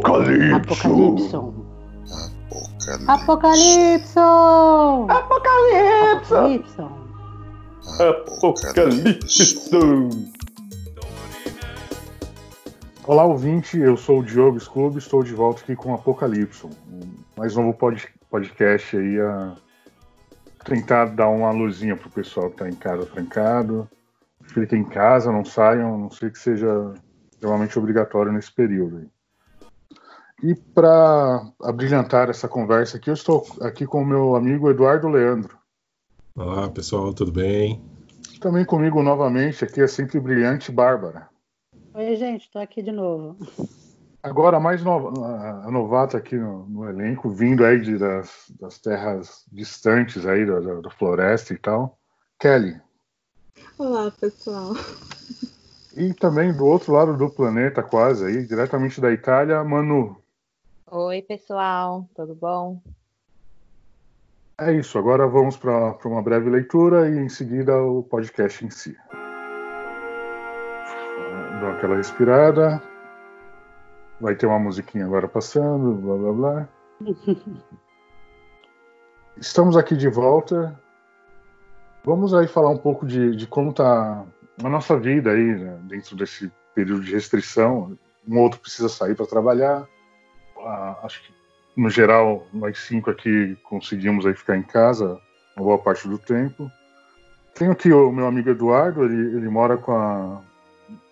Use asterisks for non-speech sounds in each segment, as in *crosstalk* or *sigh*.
Apocalipso. Apocalipso. Apocalipso. Apocalipso. Olá, ouvinte. Eu sou o Diogo Scooby. Estou de volta aqui com Apocalipso. Mais novo pod podcast aí a tentar dar uma luzinha pro pessoal que está em casa trancado. Fiquem em casa, não saiam, a não sei que seja extremamente obrigatório nesse período. Aí. E para abrilhantar essa conversa aqui, eu estou aqui com o meu amigo Eduardo Leandro. Olá, pessoal, tudo bem? Também comigo novamente aqui a sempre brilhante Bárbara. Oi, gente, estou aqui de novo. Agora mais no, a novata aqui no, no, elenco, vindo aí de, das, das, terras distantes aí da, da, da floresta e tal, Kelly. Olá, pessoal. E também do outro lado do planeta, quase aí, diretamente da Itália, Manu. Oi, pessoal, tudo bom? É isso, agora vamos para uma breve leitura e em seguida o podcast em si. Dá aquela respirada. Vai ter uma musiquinha agora passando, blá blá blá. *laughs* Estamos aqui de volta. Vamos aí falar um pouco de, de como está a nossa vida aí, né, dentro desse período de restrição. Um outro precisa sair para trabalhar, acho que no geral nós cinco aqui conseguimos aí ficar em casa uma boa parte do tempo. Tenho aqui o meu amigo Eduardo, ele, ele mora com a,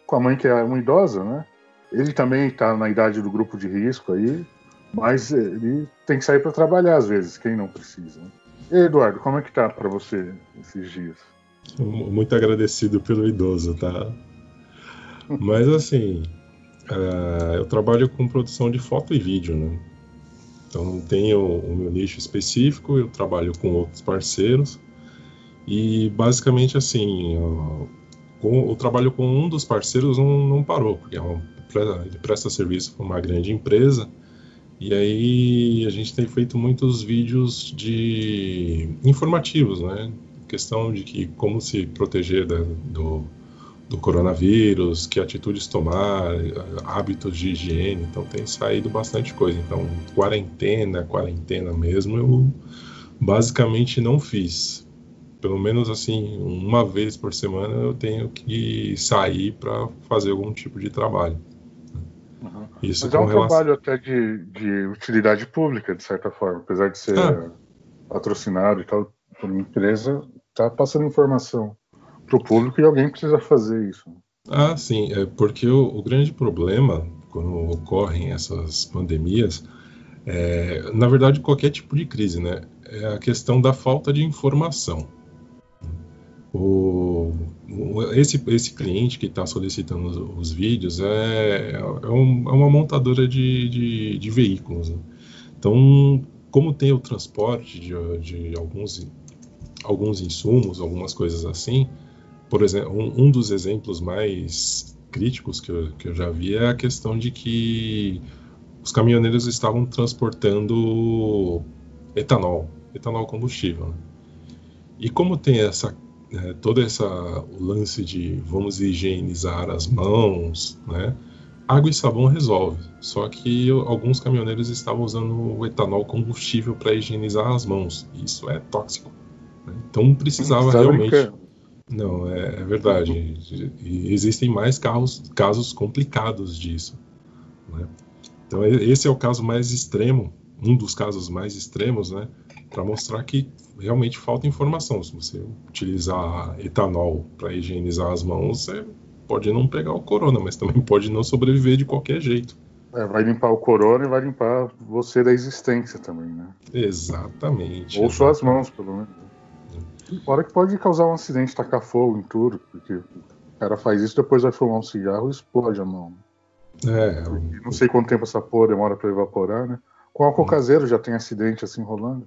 com a mãe que é uma idosa, né? Ele também está na idade do grupo de risco aí, mas ele tem que sair para trabalhar às vezes, quem não precisa. Né? E Eduardo, como é que tá para você esses dias? Muito agradecido pelo idoso, tá? Mas assim, Uh, eu trabalho com produção de foto e vídeo, né? Então não tenho o meu nicho específico, eu trabalho com outros parceiros e basicamente assim, com, o trabalho com um dos parceiros não, não parou, porque é uma, ele presta serviço para uma grande empresa e aí a gente tem feito muitos vídeos de informativos, né? Questão de que como se proteger da, do do coronavírus, que atitudes tomar, hábitos de higiene, então tem saído bastante coisa. Então, quarentena, quarentena mesmo, eu basicamente não fiz. Pelo menos assim, uma vez por semana eu tenho que sair para fazer algum tipo de trabalho. Uhum. Isso Mas é um relação... trabalho até de, de utilidade pública, de certa forma, apesar de ser ah. patrocinado e tal por uma empresa, tá passando informação para o público e alguém precisa fazer isso. Ah, sim, é porque o, o grande problema quando ocorrem essas pandemias, é, na verdade, qualquer tipo de crise, né? É a questão da falta de informação. O, esse, esse cliente que está solicitando os, os, vídeos é, é, um, é, uma montadora de, de, de veículos. Né? Então, como tem o transporte de, de alguns, alguns insumos, algumas coisas assim, por exemplo, um, um, dos exemplos mais críticos que eu, que eu já vi é a questão de que os caminhoneiros estavam transportando etanol, etanol combustível. Né? E como tem essa é, todo essa o lance de vamos higienizar as mãos, né? Água e sabão resolve. Só que alguns caminhoneiros estavam usando o etanol combustível para higienizar as mãos. Isso é tóxico. Né? Então precisava realmente. Não, é, é verdade. E existem mais carros, casos complicados disso. Né? Então, esse é o caso mais extremo, um dos casos mais extremos, né? Para mostrar que realmente falta informação. Se você utilizar etanol para higienizar as mãos, você pode não pegar o corona, mas também *laughs* pode não sobreviver de qualquer jeito. É, vai limpar o corona e vai limpar você da existência também, né? Exatamente. Ou exatamente. suas mãos, pelo menos. Fora que pode causar um acidente, tacar fogo em tudo, porque o cara faz isso, depois vai fumar um cigarro e explode a mão. É. Não sei quanto tempo essa porra demora para evaporar, né? Com álcool hum. caseiro já tem acidente assim rolando.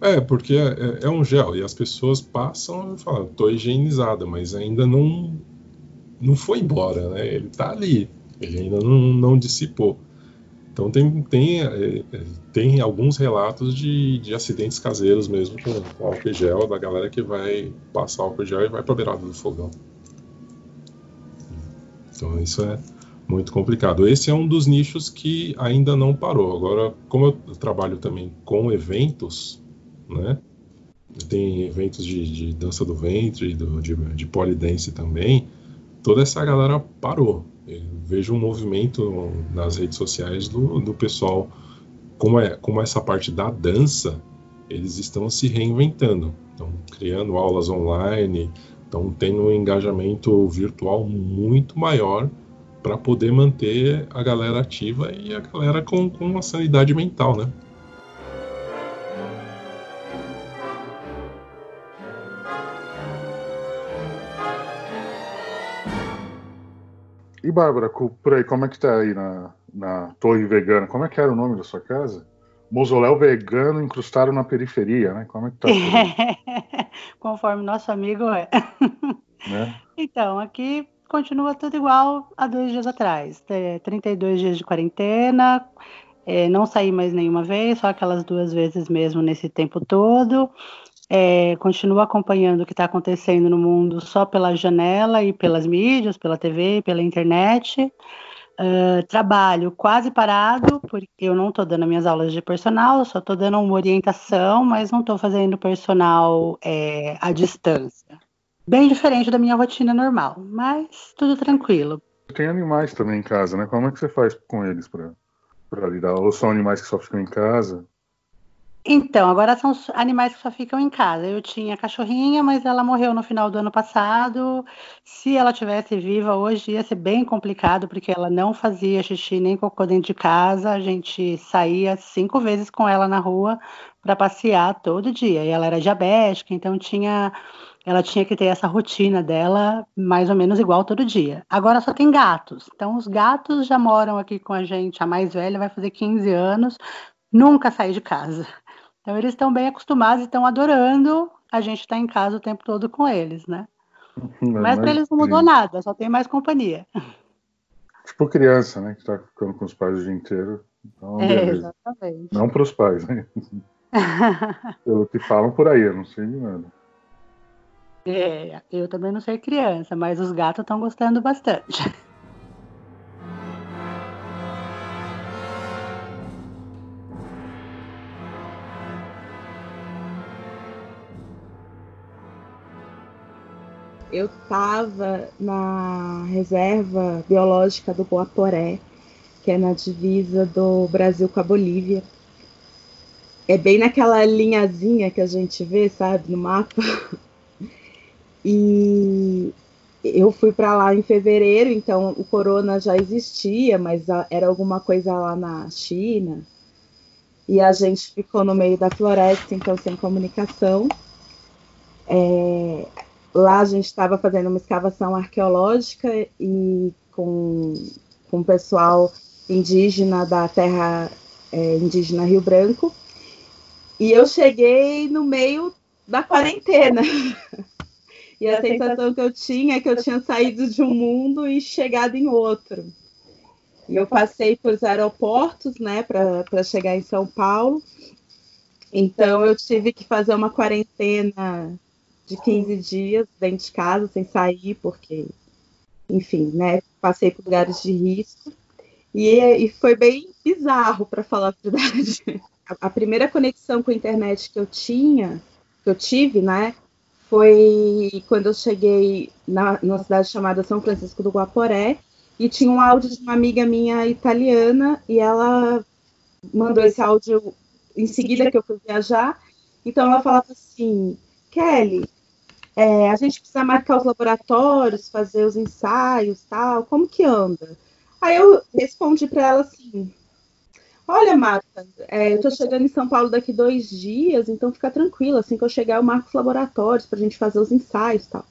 É, porque é, é, um gel e as pessoas passam e falam, tô higienizada, mas ainda não não foi embora, né? Ele tá ali, ele ainda não, não dissipou. Então tem, tem, é, é, tem alguns relatos de, de acidentes caseiros mesmo com, com álcool gel, da galera que vai passar álcool gel e vai para a beirada do fogão. Então isso é muito complicado. Esse é um dos nichos que ainda não parou. Agora, como eu trabalho também com eventos, né? Tem eventos de, de dança do ventre, do, de, de polidense também. Toda essa galera parou. Vejo um movimento nas redes sociais do, do pessoal, como, é, como essa parte da dança, eles estão se reinventando. Estão criando aulas online, estão tendo um engajamento virtual muito maior para poder manter a galera ativa e a galera com, com uma sanidade mental, né? E Bárbara, por aí, como é que tá aí na, na Torre Vegana? Como é que era o nome da sua casa? Mausoléu vegano incrustado na periferia, né? Como é que tá? *laughs* Conforme nosso amigo é. *laughs* Né? Então, aqui continua tudo igual a dois dias atrás. É, 32 dias de quarentena, é, não saí mais nenhuma vez, só aquelas duas vezes mesmo nesse tempo todo. É, continuo acompanhando o que está acontecendo no mundo só pela janela e pelas mídias, pela TV, pela internet. Uh, trabalho quase parado, porque eu não estou dando minhas aulas de personal, só estou dando uma orientação, mas não estou fazendo personal é, à distância. Bem diferente da minha rotina normal, mas tudo tranquilo. Tem animais também em casa, né? Como é que você faz com eles para lidar? Ou são animais que só ficam em casa? Então, agora são animais que só ficam em casa. Eu tinha cachorrinha, mas ela morreu no final do ano passado. Se ela tivesse viva hoje, ia ser bem complicado, porque ela não fazia xixi nem cocô dentro de casa. A gente saía cinco vezes com ela na rua para passear todo dia. E ela era diabética, então tinha ela tinha que ter essa rotina dela mais ou menos igual todo dia. Agora só tem gatos. Então os gatos já moram aqui com a gente. A mais velha vai fazer 15 anos, nunca sai de casa. Então eles estão bem acostumados e estão adorando a gente estar tá em casa o tempo todo com eles, né? Mas, mas para eles não mudou nada, só tem mais companhia. Tipo criança, né? Que está ficando com os pais o dia inteiro. Então, é, exatamente. Não para os pais, né? *laughs* Pelo que falam por aí, eu não sei de nada. É, eu também não sei criança, mas os gatos estão gostando bastante. Eu estava na reserva biológica do Boaporé, que é na divisa do Brasil com a Bolívia. É bem naquela linhazinha que a gente vê, sabe, no mapa. *laughs* E eu fui para lá em fevereiro, então o corona já existia, mas era alguma coisa lá na China. E a gente ficou no meio da floresta, então sem comunicação. É, lá a gente estava fazendo uma escavação arqueológica e com, com o pessoal indígena da terra é, indígena Rio Branco. E eu cheguei no meio da quarentena. *laughs* E a, a sensação, sensação que eu tinha é que eu tinha saído de um mundo e chegado em outro. E eu passei por aeroportos, né, para chegar em São Paulo. Então eu tive que fazer uma quarentena de 15 dias dentro de casa, sem sair, porque, enfim, né, passei por lugares de risco. E, e foi bem bizarro, para falar a verdade. *laughs* A, a primeira conexão com a internet que eu tinha, que eu tive, né, foi quando eu cheguei na, numa cidade chamada São Francisco do Guaporé e tinha um áudio de uma amiga minha italiana e ela mandou esse áudio em seguida que eu fui viajar. Então ela falava assim, Kelly, é, a gente precisa marcar os laboratórios, fazer os ensaios, tal. Como que anda? Aí eu respondi para ela assim, Olha, Marta, é, eu estou chegando em São Paulo daqui dois dias, então fica tranquila. Assim que eu chegar, eu marco os laboratórios para a gente fazer os ensaios tal.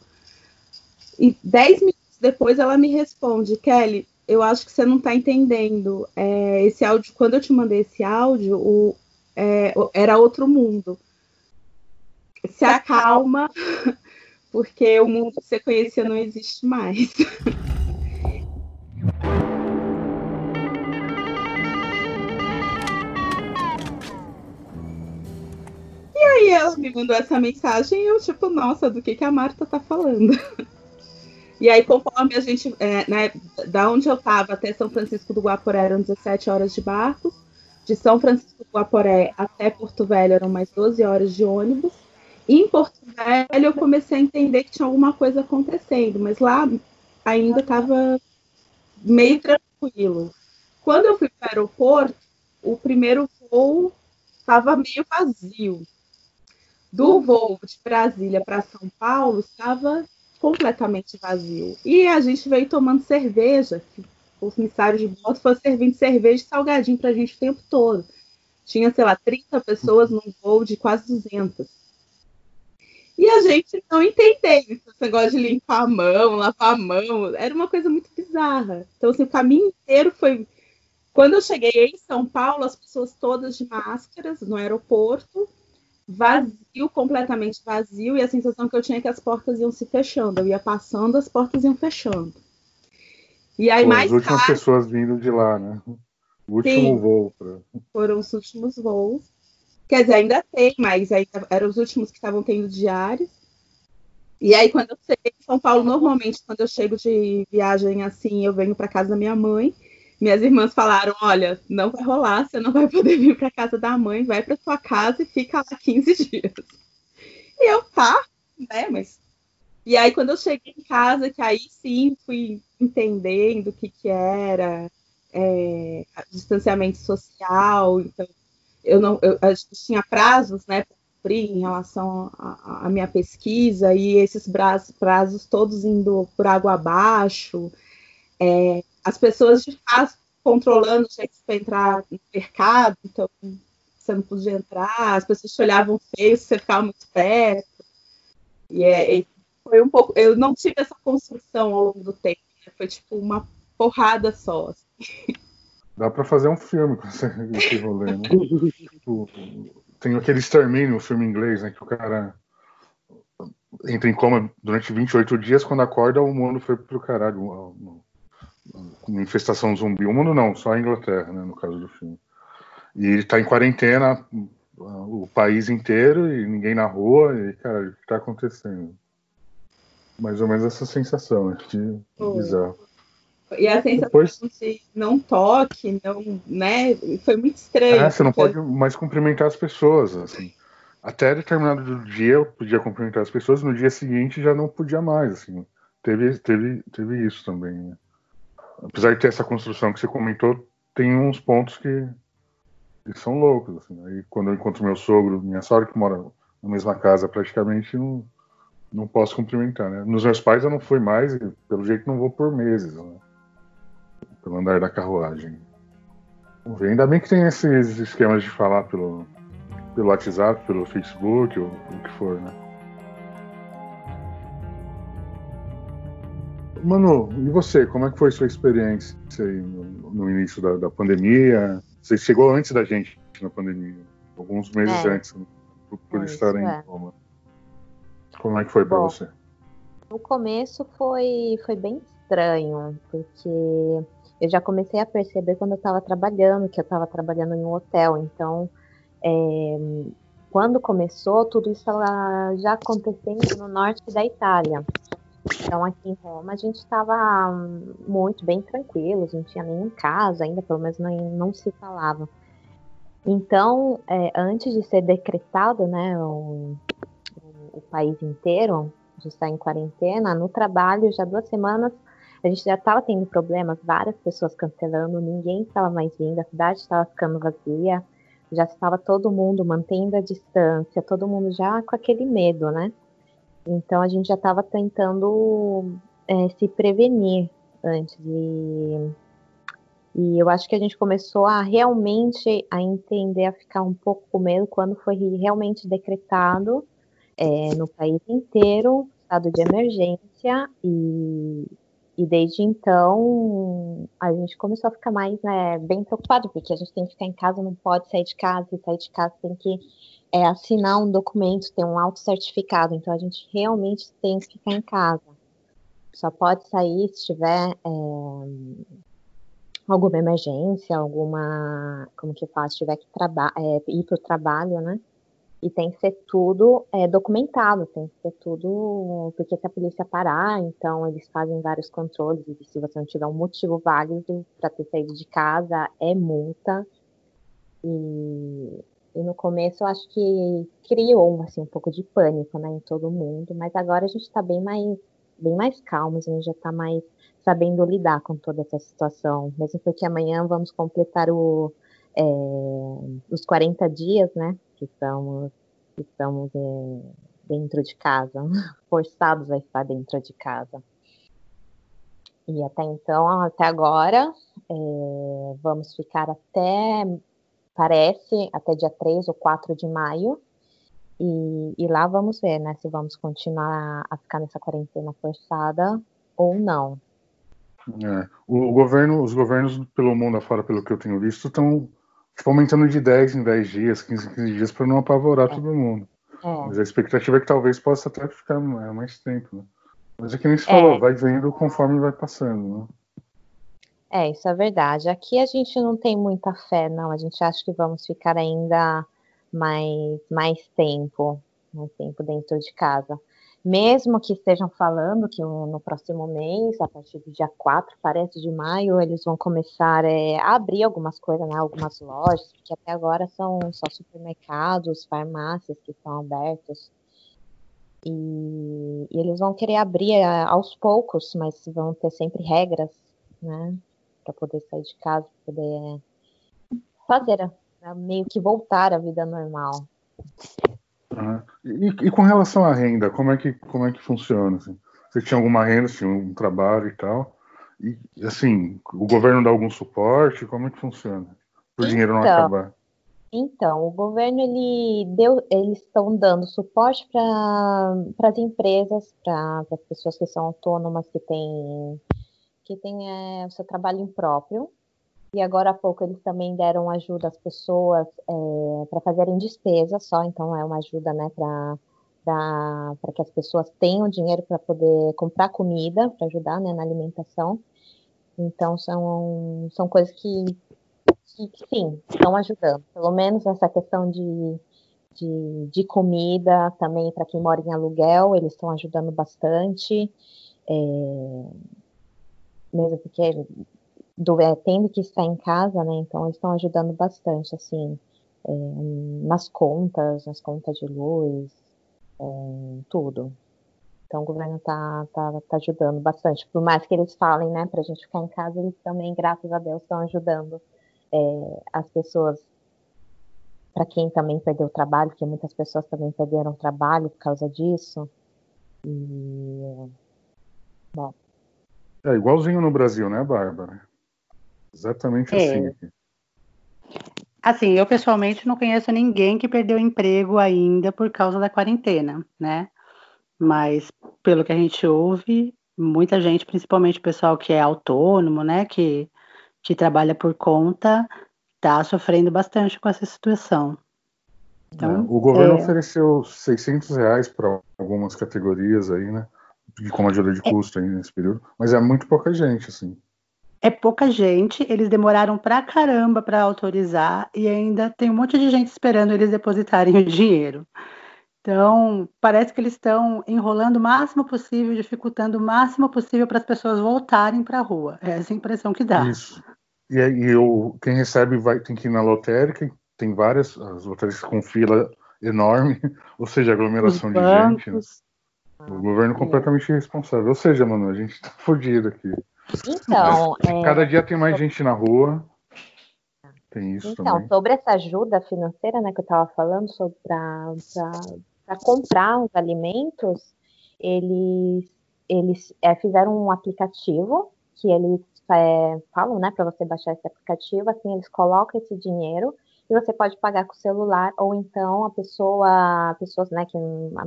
E dez minutos depois ela me responde, Kelly, eu acho que você não está entendendo. É, esse áudio, quando eu te mandei esse áudio, o, é, era outro mundo. Se acalma, *laughs* porque o mundo que você conhecia não existe mais. *laughs* aí ela me mandou essa mensagem e eu, tipo, nossa, do que, que a Marta tá falando? *laughs* E aí, conforme a gente, é, né, da onde eu estava até São Francisco do Guaporé eram 17 horas de barco, de São Francisco do Guaporé até Porto Velho eram mais 12 horas de ônibus. Em Porto Velho eu comecei a entender que tinha alguma coisa acontecendo, mas lá ainda estava meio tranquilo. Quando eu fui para o aeroporto, o primeiro voo estava meio vazio. Do voo de Brasília para São Paulo estava completamente vazio. E a gente veio tomando cerveja, o comissário de bordo foi servindo cerveja e salgadinho para a gente o tempo todo. Tinha, sei lá, 30 pessoas num voo de quase 200. E a gente não entendeu esse negócio de limpar a mão, lavar a mão. Era uma coisa muito bizarra. Então, assim, o caminho inteiro foi. Quando eu cheguei em São Paulo, as pessoas todas de máscaras no aeroporto, vazio, completamente vazio, e a sensação que eu tinha é que as portas iam se fechando. Eu ia passando, as portas iam fechando. E aí, Pô, mais as últimas tarde... pessoas vindo de lá, né? O último Sim, voo. Pra... Foram os últimos voos. Quer dizer, ainda tem, mas aí eram os últimos que estavam tendo diários. E aí, quando eu cheguei em São Paulo, normalmente, quando eu chego de viagem assim, eu venho para casa da minha mãe. Minhas irmãs falaram: Olha, não vai rolar, você não vai *laughs* poder vir para casa da mãe, vai para sua casa e fica lá 15 *laughs* dias. E eu, tá, né? Mas. E aí, quando eu cheguei em casa, que aí sim fui entendendo o que, que era é, distanciamento social, então eu não eu, eu tinha prazos né, para cumprir em relação à minha pesquisa, e esses prazos, prazos todos indo por água abaixo, é, as pessoas de fato controlando jeito para entrar no mercado, então você não podia entrar, as pessoas te olhavam feio se você ficava muito perto. E é, foi um pouco. Eu não tive essa construção ao longo do tempo, foi tipo uma porrada só. Assim. *laughs* Dá pra fazer um filme com esse, *laughs* esse rolê, né? tipo, tem aquele extermínio, um filme inglês, né? Que o cara entra em coma durante 28 dias, quando acorda, o mundo foi pro caralho. Uma, uma infestação zumbi. O mundo não, só a Inglaterra, né? No caso do filme. E ele tá em quarentena, o país inteiro, e ninguém na rua, e, cara, o que tá acontecendo? Mais ou menos essa sensação, né? Que bizarro. E a sensação Depois... de não toque, não, né? Foi muito estranho. É, você não pode mais cumprimentar as pessoas, assim. Até determinado dia eu podia cumprimentar as pessoas, no dia seguinte já não podia mais, assim. Teve, teve, teve isso também. Né? Apesar de ter essa construção que você comentou, tem uns pontos que, que são loucos, assim. Aí quando eu encontro meu sogro, minha sogra que mora na mesma casa praticamente, não, não posso cumprimentar, né? Nos meus pais eu não fui mais, e pelo jeito não vou por meses, né? Pelo andar da carruagem. Vamos ver. Ainda bem que tem esses esquemas de falar pelo, pelo WhatsApp, pelo Facebook, ou o que for, né? Manu, e você? Como é que foi sua experiência aí no, no início da, da, pandemia? Você chegou antes da gente na pandemia, alguns meses é. antes, né? por, por é, estar em é. Roma. Como é que foi para você? No começo foi, foi bem estranho, porque eu já comecei a perceber quando eu estava trabalhando, que eu estava trabalhando em um hotel. Então, é, quando começou, tudo isso já acontecendo no norte da Itália. Então, aqui em Roma, a gente estava muito bem tranquilos, não tinha nenhum caso ainda, pelo menos não, não se falava. Então, é, antes de ser decretado né, o, o, país inteiro, de estar em quarentena, no trabalho, já duas semanas, a gente já estava tendo problemas, várias pessoas cancelando, ninguém estava mais vindo, a cidade estava ficando vazia, já estava todo mundo mantendo a distância, todo mundo já com aquele medo, né? Então a gente já estava tentando é, se prevenir antes de. E eu acho que a gente começou a realmente a entender, a ficar um pouco com medo quando foi realmente decretado é, no país inteiro estado de emergência e e desde então, a gente começou a ficar mais né, bem preocupado, porque a gente tem que ficar em casa, não pode sair de casa, e sair de casa tem que é, assinar um documento, ter um auto-certificado. Então, a gente realmente tem que ficar em casa. Só pode sair se tiver é, alguma emergência, alguma. Como que faz? Se tiver que é, ir para o trabalho, né? E tem que ser tudo é, documentado, tem que ser tudo. Porque se a polícia parar, então eles fazem vários controles, e se você não tiver um motivo válido para ter saído de casa, é multa. E, e no começo eu acho que criou assim, um pouco de pânico né, em todo mundo, mas agora a gente está bem mais, bem mais calmo, a gente já está mais sabendo lidar com toda essa situação, mesmo porque amanhã vamos completar o, é, os 40 dias, né? Que estamos, que estamos é, dentro de casa, *laughs* forçados a estar dentro de casa. E até então, até agora, é, vamos ficar até, parece, até dia 3 ou 4 de maio. E, e, lá vamos ver, né, se vamos continuar a ficar nessa quarentena forçada ou não. É, o, governo, os governos pelo mundo afora, pelo que eu tenho visto, estão tipo, aumentando de 10 em 10 dias, 15 em 15 dias, para não apavorar é. todo mundo. É. Mas a expectativa é que talvez possa até ficar mais tempo. Né? Mas é que nem se falou, é. vai vendo conforme vai passando. Né? É, isso é verdade. Aqui a gente não tem muita fé, não. A gente acha que vamos ficar ainda mais, mais tempo, mais tempo dentro de casa mesmo que estejam falando que no próximo mês, a partir do dia 4, parece de maio, eles vão começar é, a abrir algumas coisas, né, algumas lojas, porque até agora são só supermercados, farmácias que estão abertos. E, e eles vão querer abrir é, aos poucos, mas vão ter sempre regras, né, para poder sair de casa, poder fazer, né, meio que voltar à vida normal. Uhum. E, e, com relação à renda, como é que, como é que funciona? Assim? Você tinha alguma renda, tinha um trabalho e tal? E, assim, o governo dá algum suporte? Como é que funciona? O então, dinheiro não acabar. Então, o governo, ele deu, eles estão dando suporte para as empresas, para as pessoas que são autônomas, que têm que tem, é, o seu trabalho próprio, e agora há pouco eles também deram ajuda às pessoas é, para fazerem despesas só, então é uma ajuda né, para que as pessoas tenham dinheiro para poder comprar comida, para ajudar né, na alimentação. Então são, são coisas que, que, sim, estão ajudando. Pelo menos nessa questão de, de, de comida, também para quem mora em aluguel, eles estão ajudando bastante. É, mesmo porque do, é, tendo que estar em casa, né? Então eles estão ajudando bastante, assim, é, nas contas, nas contas de luz, é, tudo. Então o governo está tá, tá ajudando bastante. Por mais que eles falem, né, a gente ficar em casa, eles também, graças a Deus, estão ajudando é, as pessoas. Para quem também perdeu o trabalho, porque muitas pessoas também perderam o trabalho por causa disso. E. Bom. É igualzinho no Brasil, né, Bárbara? Exatamente é. assim. Assim, eu pessoalmente não conheço ninguém que perdeu emprego ainda por causa da quarentena, né? Mas pelo que a gente ouve, muita gente, principalmente o pessoal que é autônomo, né, que, que trabalha por conta, está sofrendo bastante com essa situação. Então, é, o governo é... ofereceu 600 reais para algumas categorias aí, né, como ajuda de é. custo aí nesse período, mas é muito pouca gente, assim é pouca gente, eles demoraram pra caramba para autorizar e ainda tem um monte de gente esperando eles depositarem *laughs* o dinheiro. Então, parece que eles estão enrolando o máximo possível, dificultando o máximo possível para as pessoas voltarem para a rua. É essa a impressão que dá. Isso. E, e o, quem recebe vai, tem que ir na lotérica, tem várias, as lotéricas com fila enorme, *laughs* ou seja, aglomeração de gente. Né? O governo completamente irresponsável. Ou seja, mano, a gente *laughs* está fodido aqui. Então. É, cada dia tem mais gente na rua. Tem isso então, também. sobre essa ajuda financeira, né, que eu estava falando, sobre para comprar os alimentos, eles, eles é, fizeram um aplicativo que eles é, falam, né, para você baixar esse aplicativo, assim eles colocam esse dinheiro e você pode pagar com o celular ou então a pessoa, pessoas, né, que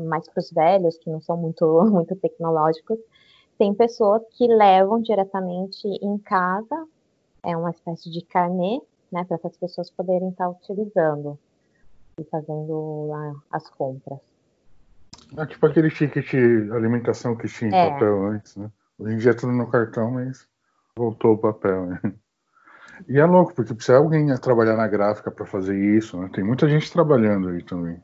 mais para os velhos que não são muito *laughs* muito tecnológicos, tem pessoas que levam diretamente em casa, é uma espécie de carnê, né, para essas pessoas poderem estar utilizando e fazendo lá as compras. É tipo aquele ticket alimentação que tinha em é. papel antes, né? Hoje em dia é tudo no cartão, mas voltou o papel, né? E é louco, porque precisa alguém trabalhar na gráfica para fazer isso, né? Tem muita gente trabalhando aí também.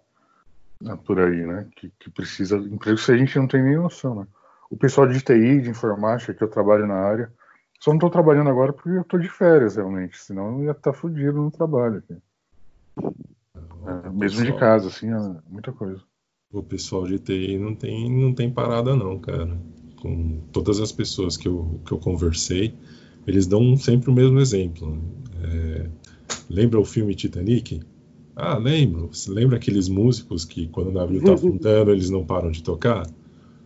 né, por aí, né? Que, que precisa de emprego se a gente não tem nem noção, né? O pessoal de TI, de informática, que eu trabalho na área, só não estou trabalhando agora porque eu estou de férias, realmente, senão eu ia estar tá fudido no trabalho aqui. É, mesmo pessoal, de casa, assim, é muita coisa. O pessoal de TI não tem, não tem parada, não, cara. Com todas as pessoas que eu, que eu conversei, eles dão sempre o mesmo exemplo. É, lembra o filme Titanic? Ah, lembro. Você lembra aqueles músicos que quando o navio está *laughs* afundando eles não param de tocar?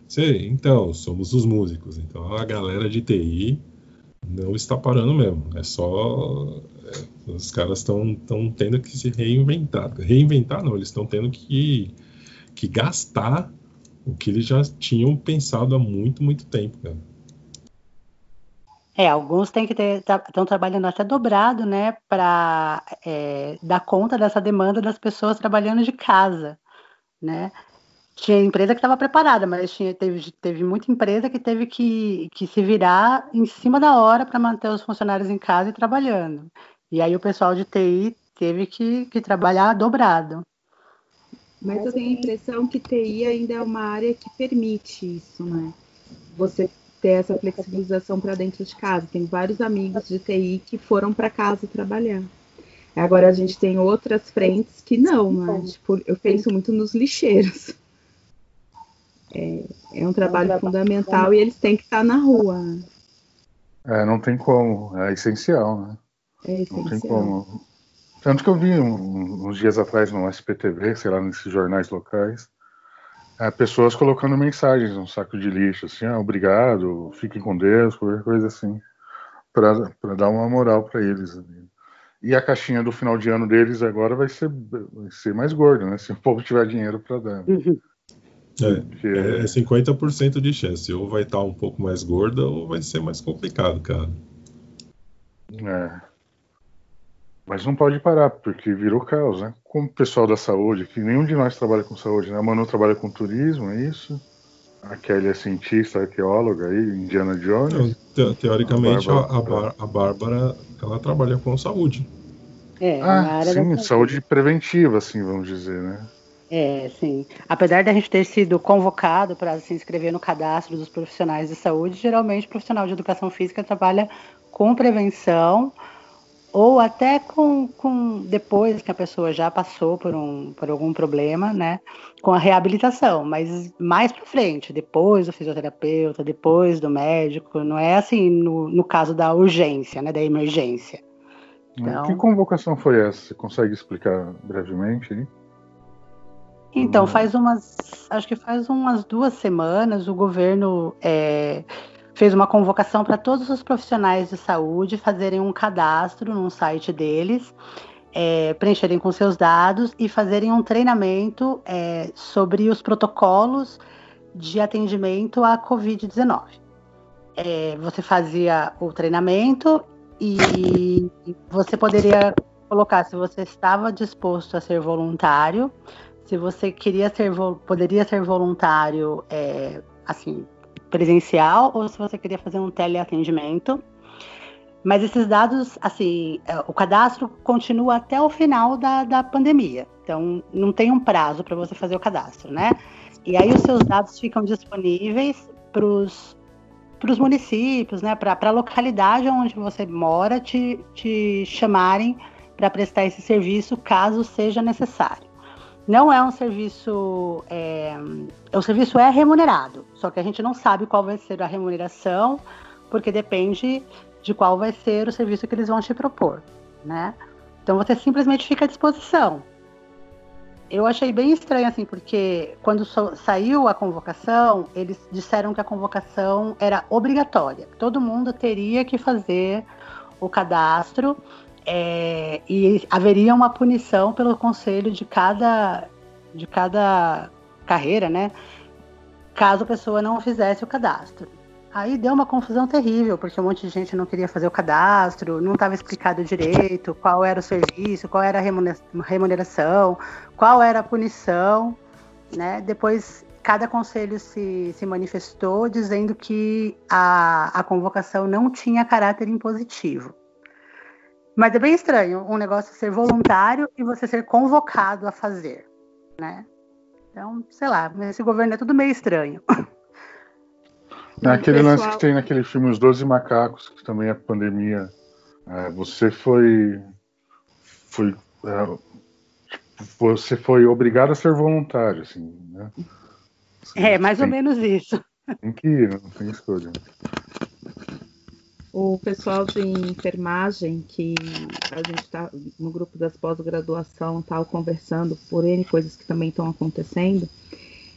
Sei, então, somos os músicos. Então a galera de TI não está parando mesmo. É só. É, os caras estão tendo que se reinventar. Reinventar não, eles estão tendo que, que gastar o que eles já tinham pensado há muito, muito tempo, cara. É, alguns têm que ter, estão tá, trabalhando até dobrado, né, para é, dar conta dessa demanda das pessoas trabalhando de casa, né? Tinha empresa que estava preparada, mas tinha, teve, teve muita empresa que teve que, que se virar em cima da hora para manter os funcionários em casa e trabalhando. E aí o pessoal de TI teve que, que trabalhar dobrado. Mas eu tenho a impressão que TI ainda é uma área que permite isso, né? Você ter essa flexibilização para dentro de casa. Tem vários amigos de TI que foram para casa trabalhar. Agora a gente tem outras frentes que não, né? Tipo, eu penso muito nos lixeiros. É, é um trabalho fundamental e eles têm que estar na rua. É, não tem como, é essencial, né? É essencial. Não tem como. Tanto que eu vi um, uns dias atrás no SPTV, sei lá, nesses jornais locais, é, pessoas colocando mensagens no saco de lixo, assim, ah, obrigado, fiquem com Deus, qualquer coisa assim, para dar uma moral para eles. E a caixinha do final de ano deles agora vai ser, vai ser mais gorda, né? Se o povo tiver dinheiro para dar. Uhum. É, é 50% de chance. Ou vai estar tá um pouco mais gorda ou vai ser mais complicado, cara. É. Mas não pode parar, porque virou caos, né? Como o pessoal da saúde, que nenhum de nós trabalha com saúde, né? A Manu trabalha com turismo, é isso? A Kelly é cientista, arqueóloga aí, Indiana Jones. Te, teoricamente, a Bárbara, a, a, Bárbara, ela trabalha com saúde. É, ah, sim, saúde preventiva, assim, vamos dizer, né? É, sim. Apesar da gente ter sido convocado para se inscrever no cadastro dos profissionais de saúde, geralmente o profissional de educação física trabalha com prevenção, ou até com, com depois que a pessoa já passou por, um, por algum problema, né, com a reabilitação, mas mais para frente, depois do fisioterapeuta, depois do médico, não é assim no, no caso da urgência, né, da emergência. Então, que convocação foi essa? Você consegue explicar brevemente? Hein? Então, faz umas, acho que faz umas duas semanas, o governo é, fez uma convocação para todos os profissionais de saúde fazerem um cadastro no site deles, é, preencherem com seus dados e fazerem um treinamento é, sobre os protocolos de atendimento à Covid-19. É, você fazia o treinamento e você poderia colocar se você estava disposto a ser voluntário, se você queria ser poderia ser voluntário, é, assim, presencial ou se você queria fazer um teleatendimento. Mas esses dados, assim, é, o cadastro continua até o final da, da pandemia. Então, não tem um prazo para você fazer o cadastro, né? E aí os seus dados ficam disponíveis para os municípios, né? Para a localidade onde você mora te, te chamarem para prestar esse serviço, caso seja necessário. Não é um serviço. É, o serviço é remunerado, só que a gente não sabe qual vai ser a remuneração, porque depende de qual vai ser o serviço que eles vão te propor, né? Então você simplesmente fica à disposição. Eu achei bem estranho assim, porque quando so, saiu a convocação, eles disseram que a convocação era obrigatória. Todo mundo teria que fazer o cadastro é, e haveria uma punição pelo conselho de cada, de cada carreira, né? Caso a pessoa não fizesse o cadastro. Aí deu uma confusão terrível, porque um monte de gente não queria fazer o cadastro, não estava explicado direito qual era o serviço, qual era a remuneração, qual era a punição. Né? Depois, cada conselho se, se manifestou dizendo que a, a convocação não tinha caráter impositivo. Mas é bem estranho um negócio ser voluntário e você ser convocado a fazer, né? Então, sei lá, esse governo é tudo meio estranho. *laughs* É aquele pessoal... lance que tem naquele filme Os Doze Macacos, que também é pandemia. É, você foi. foi é, você foi obrigado a ser voluntário, assim, né? é, mais tem, ou menos isso. Tem que ir, não tem escolha. O pessoal de enfermagem, que a gente está no grupo das pós-graduação, estava conversando por N coisas que também estão acontecendo,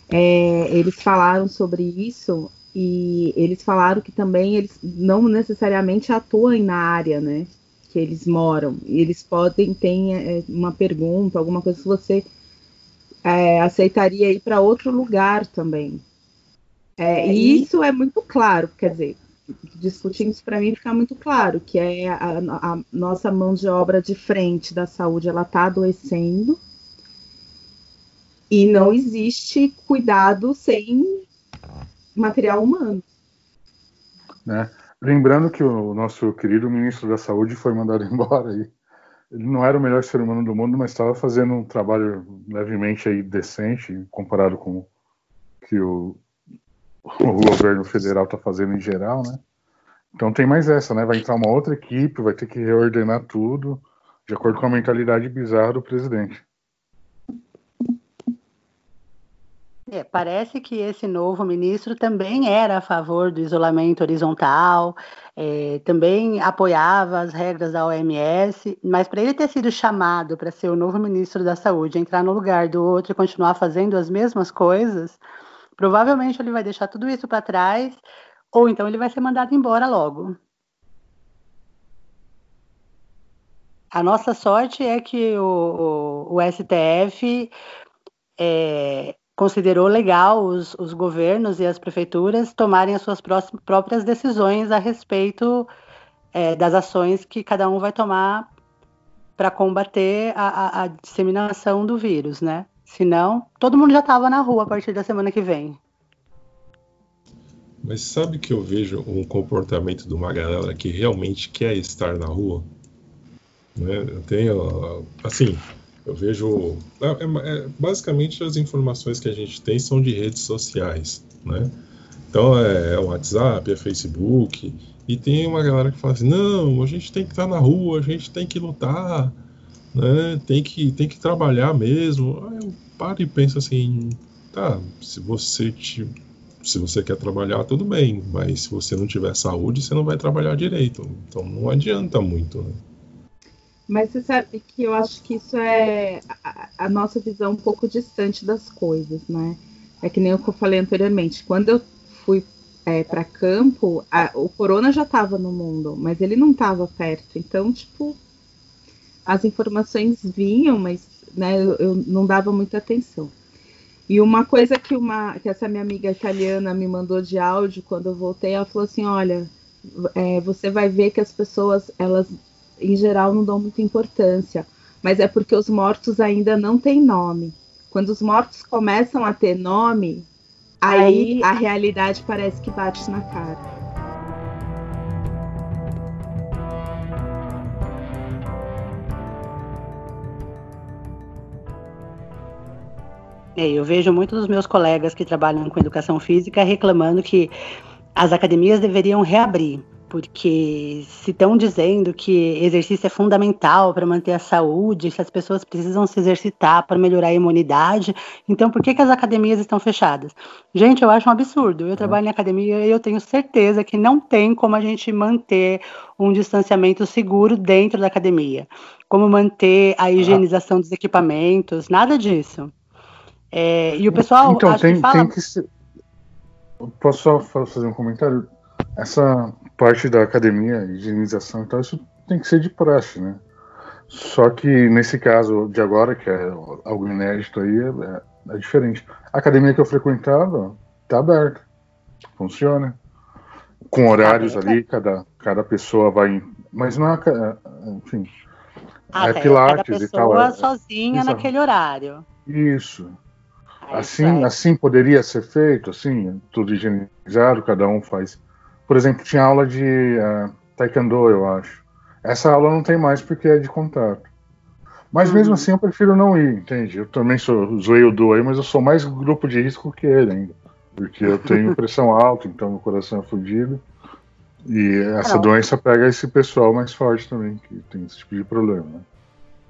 é, eles falaram sobre isso e eles falaram que também eles não necessariamente atuam na área, né? Que eles moram. E eles podem ter é, uma pergunta, alguma coisa que você é, aceitaria ir para outro lugar também. É, e isso é muito claro, quer dizer, discutindo isso para mim fica muito claro que é a, a, nossa mão de obra de frente da saúde ela está adoecendo e não existe cuidado sem material humano. Né? Lembrando que o nosso querido ministro da Saúde foi mandado *laughs* embora aí. Ele não era o melhor ser humano do mundo, mas estava fazendo um trabalho levemente aí decente comparado com que o, o governo federal está fazendo em geral, né? Então tem mais essa, né? Vai entrar uma outra equipe, vai ter que reordenar tudo de acordo com a mentalidade bizarra do presidente. É, parece que esse novo ministro também era a favor do isolamento horizontal, é, também apoiava as regras da OMS, mas para ele ter sido chamado para ser o novo ministro da Saúde, entrar no lugar do outro e continuar fazendo as mesmas coisas, provavelmente ele vai deixar tudo isso para trás, ou então ele vai ser mandado embora logo. A nossa sorte é que o, o, o STF é, considerou legal os, os governos e as prefeituras tomarem as suas próprias decisões a respeito é, das ações que cada um vai tomar para combater a, a, a, disseminação do vírus, né? Senão, todo mundo já estava na rua a partir da semana que vem. Mas sabe que eu vejo um comportamento de uma galera que realmente quer estar na rua? Né? Eu tenho, assim, eu vejo. É, é, é, basicamente, as informações que a gente tem são de redes sociais, né? Então, é, é o WhatsApp, é Facebook. E tem uma galera que fala assim: não, a gente tem que estar na rua, a gente tem que lutar, né? tem, que, tem que trabalhar mesmo. Aí eu paro e penso assim: tá, se você, te, se você quer trabalhar, tudo bem, mas se você não tiver saúde, você não vai trabalhar direito. Então, não adianta muito, né? Mas você sabe que eu acho que isso é a, a nossa visão um pouco distante das coisas, né? É que nem eu falei anteriormente. Quando eu fui é, para campo, a, o corona já estava no mundo, mas ele não estava perto. Então, tipo, as informações vinham, mas né, eu, não dava muita atenção. E uma coisa que, uma, que essa minha amiga italiana me mandou de áudio quando eu voltei, ela falou assim: olha, é, você vai ver que as pessoas elas em geral não dão muita importância, mas é porque os mortos ainda não têm nome. Quando os mortos começam a ter nome, aí, aí a realidade parece que bate na cara. Eu vejo muitos dos meus colegas que trabalham com educação física reclamando que as academias deveriam reabrir, porque se estão dizendo que exercício é fundamental para manter a saúde, se as pessoas precisam se exercitar para melhorar a imunidade, então por que, que as academias estão fechadas? Gente, eu acho um absurdo. Eu trabalho em academia e eu tenho certeza que não tem como a gente manter um distanciamento seguro dentro da academia, como manter a higienização dos equipamentos, nada disso. É, e o pessoal então, tem, que fala... tem que ser... Posso só fazer um comentário? Essa parte da academia, higienização e tal, isso tem que ser de praxe, né? Só que nesse caso de agora, que é algo inédito aí, é, é diferente. A academia que eu frequentava tá aberta, funciona. Com horários ali, cada, cada pessoa vai. Mas não é. Enfim. Ah, é, Pilates cada e tal. É, sozinha naquele horário. Isso. Assim, assim poderia ser feito, assim, tudo higienizado, cada um faz por exemplo, tinha aula de uh, taekwondo, eu acho. Essa aula não tem mais porque é de contato. Mas uhum. mesmo assim eu prefiro não ir, entende? Eu também sou zoei o do aí, mas eu sou mais grupo de risco que ele ainda. Porque eu tenho *laughs* pressão alta, então meu coração é fodido. E essa não. doença pega esse pessoal mais forte também, que tem esse tipo de problema. Né?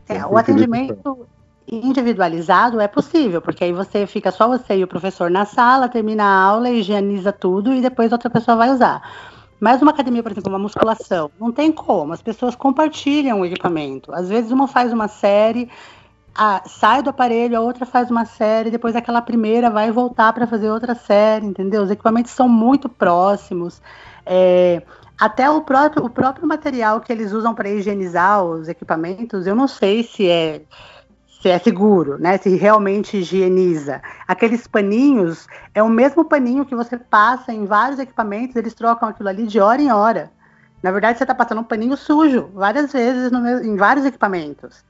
É, então, o atendimento individualizado é possível, porque aí você fica só você e o professor na sala, termina a aula, higieniza tudo e depois outra pessoa vai usar. Mas uma academia, por exemplo, uma musculação, não tem como. As pessoas compartilham o equipamento. Às vezes uma faz uma série, a, sai do aparelho, a outra faz uma série, depois aquela primeira vai voltar para fazer outra série, entendeu? Os equipamentos são muito próximos. É, até o próprio, o próprio material que eles usam para higienizar os equipamentos, eu não sei se é se é seguro, né? Se realmente higieniza. Aqueles paninhos é o mesmo paninho que você passa em vários equipamentos, eles trocam aquilo ali de hora em hora. Na verdade, você está passando um paninho sujo várias vezes no, em vários equipamentos.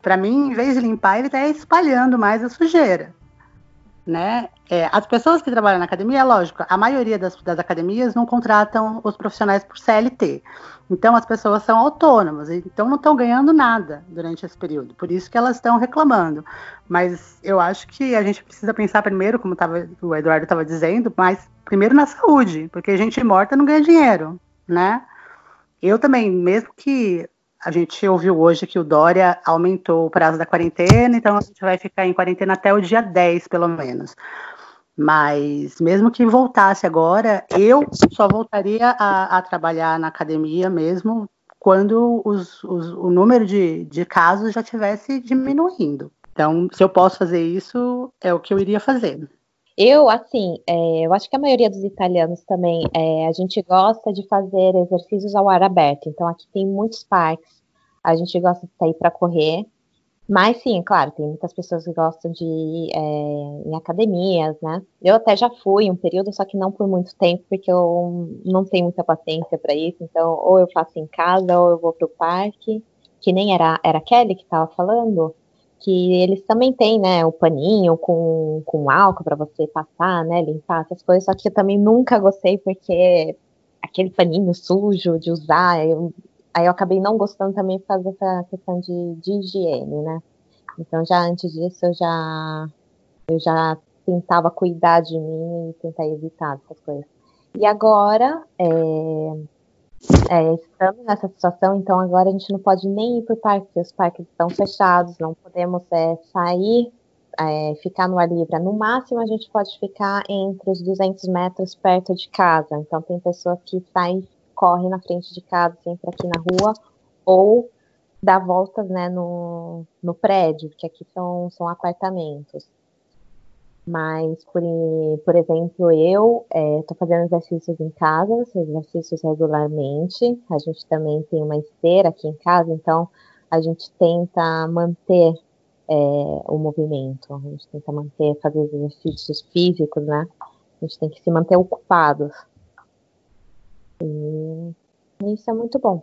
Para mim, em vez de limpar, ele está espalhando mais a sujeira né? É, as pessoas que trabalham na academia, lógico, a maioria das, das, academias não contratam os profissionais por CLT. Então as pessoas são autônomas, então não estão ganhando nada durante esse período. Por isso que elas estão reclamando. Mas eu acho que a gente precisa pensar primeiro, como tava, o Eduardo estava dizendo, mas primeiro na saúde, porque gente morta não ganha dinheiro, né? Eu também, mesmo que a gente ouviu hoje que o Dória aumentou o prazo da quarentena, então a gente vai ficar em quarentena até o dia 10, pelo menos. Mas mesmo que voltasse agora, eu só voltaria a, a trabalhar na academia mesmo quando os, os, o número de, de casos já estivesse diminuindo. Então, se eu posso fazer isso, é o que eu iria fazer. Eu, assim, é, eu acho que a maioria dos italianos também, é, a gente gosta de fazer exercícios ao ar aberto. Então, aqui tem muitos parques, a gente gosta de sair para correr. Mas sim, claro, tem muitas pessoas que gostam de ir é, em academias, né? Eu até já fui um período, só que não por muito tempo, porque eu não tenho muita paciência para isso. Então, ou eu faço em casa, ou eu vou para o parque. Que nem era, era a Kelly que estava falando que eles também têm, né, o paninho com, com álcool para você passar, né, limpar essas coisas, só que eu também nunca gostei porque aquele paninho sujo de usar, eu, aí eu acabei não gostando também por causa dessa questão de, de higiene, né. Então já antes disso eu já eu já tentava cuidar de mim e tentar evitar essas coisas. E agora, é, é, estamos nessa situação, então agora a gente não pode nem ir para o parque, porque os parques estão fechados, não podemos é, sair, é, ficar no ar livre. No máximo, a gente pode ficar entre os 200 metros perto de casa. Então, tem pessoas que saem, correm na frente de casa, sempre aqui na rua, ou dá voltas né, no, no prédio, que aqui são, são apartamentos. Mas, por, por exemplo, eu estou é, fazendo exercícios em casa, exercícios regularmente. A gente também tem uma esteira aqui em casa, então a gente tenta manter é, o movimento, a gente tenta manter, fazer exercícios físicos, né? A gente tem que se manter ocupados. E isso é muito bom.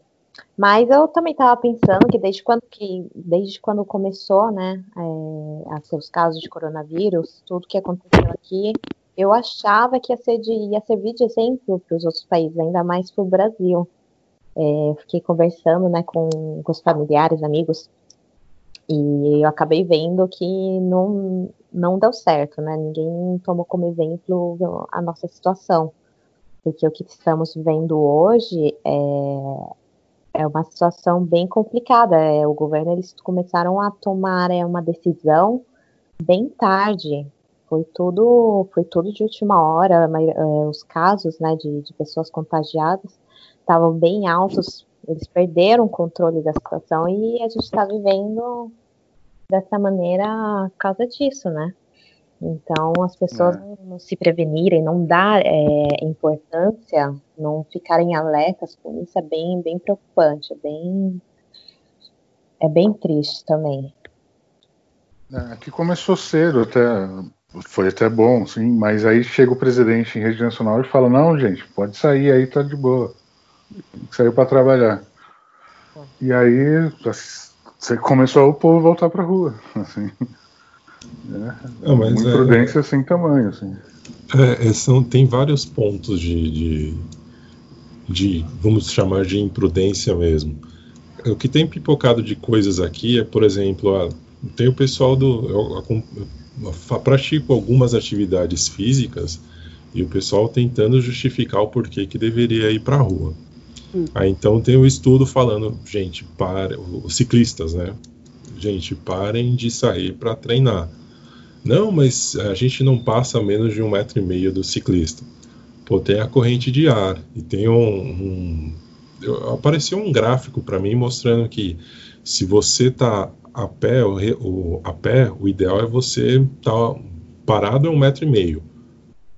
Mas eu também estava pensando que desde quando que desde quando começou, né, é, a seus casos de coronavírus, tudo que aconteceu aqui, eu achava que ia, ser de, ia servir de exemplo para os outros países, ainda mais para o Brasil. É, fiquei conversando, né, com, com os familiares, amigos, e eu acabei vendo que não, não deu certo, né? Ninguém tomou como exemplo a nossa situação. Porque o que estamos vendo hoje é, é uma situação bem complicada. É, o governo eles começaram a tomar é, uma decisão bem tarde. Foi tudo, foi tudo de última hora. Mas, é, os casos né, de, de pessoas contagiadas estavam bem altos. Eles perderam o controle da situação e a gente está vivendo dessa maneira por causa disso, né? Então, as pessoas é. não, se prevenirem, não dar é, importância, não ficarem alertas com isso é bem, bem preocupante, é bem, é bem triste também. É, aqui começou cedo, até foi até bom, sim, mas aí chega o presidente em rede nacional e fala: não, gente, pode sair aí, tá de boa. Saiu para trabalhar. E aí começou o povo voltar para rua. *laughs* Assim. É, é mas uma imprudência é, sem tamanho, assim. É, é, são, tem vários pontos de, de, de, vamos chamar de imprudência mesmo. o que tem pipocado de coisas aqui é, por exemplo, a, tem o pessoal do. Eu, eu, eu pratico algumas atividades físicas e o pessoal tentando justificar o porquê que deveria ir para a rua. Hum. Aí então tem o um estudo falando, gente, para os ciclistas, né? Gente, parem de sair para treinar. Não, mas a gente não passa menos de um metro e meio do ciclista. Pô, tem a corrente de ar e tem um, um apareceu um gráfico para mim mostrando que se você tá a pé, o, o, a pé, o ideal é você estar tá parado a um metro e meio.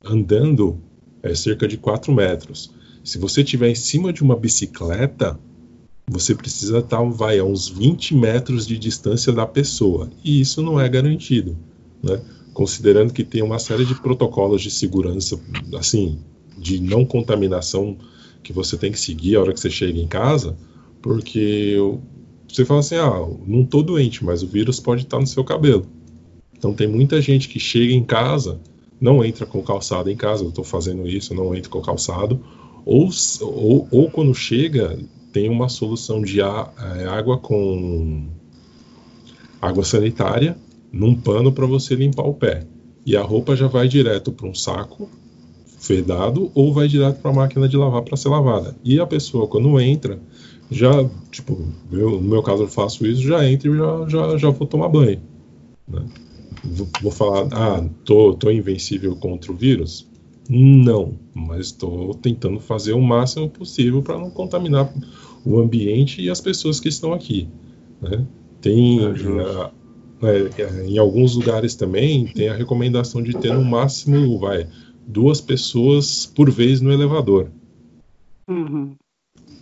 Andando é cerca de 4 metros. Se você estiver em cima de uma bicicleta, você precisa estar vai, a uns 20 metros de distância da pessoa. E isso não é garantido. Né? Considerando que tem uma série de protocolos de segurança, assim, de não contaminação que você tem que seguir a hora que você chega em casa, porque você fala assim, ah, não tô doente, mas o vírus pode estar no seu cabelo. Então tem muita gente que chega em casa, não entra com calçado em casa, eu estou fazendo isso, não entro com calçado, ou, ou, ou quando chega, tem uma solução de é, água com água sanitária num pano para você limpar o pé. E a roupa já vai direto para um saco fedado ou vai direto para a máquina de lavar para ser lavada. E a pessoa, quando entra, já, tipo, eu, no meu caso eu faço isso, já entro e já, já, já vou tomar banho. Né? Vou, vou, falar, ah, tô, tô invencível contra o vírus? Não, mas estou tentando fazer o máximo possível para não contaminar o ambiente e as pessoas que estão aqui. Né? Tem, é, é, em alguns lugares também, tem a recomendação de ter no máximo, vai, duas pessoas por vez no elevador. Uhum.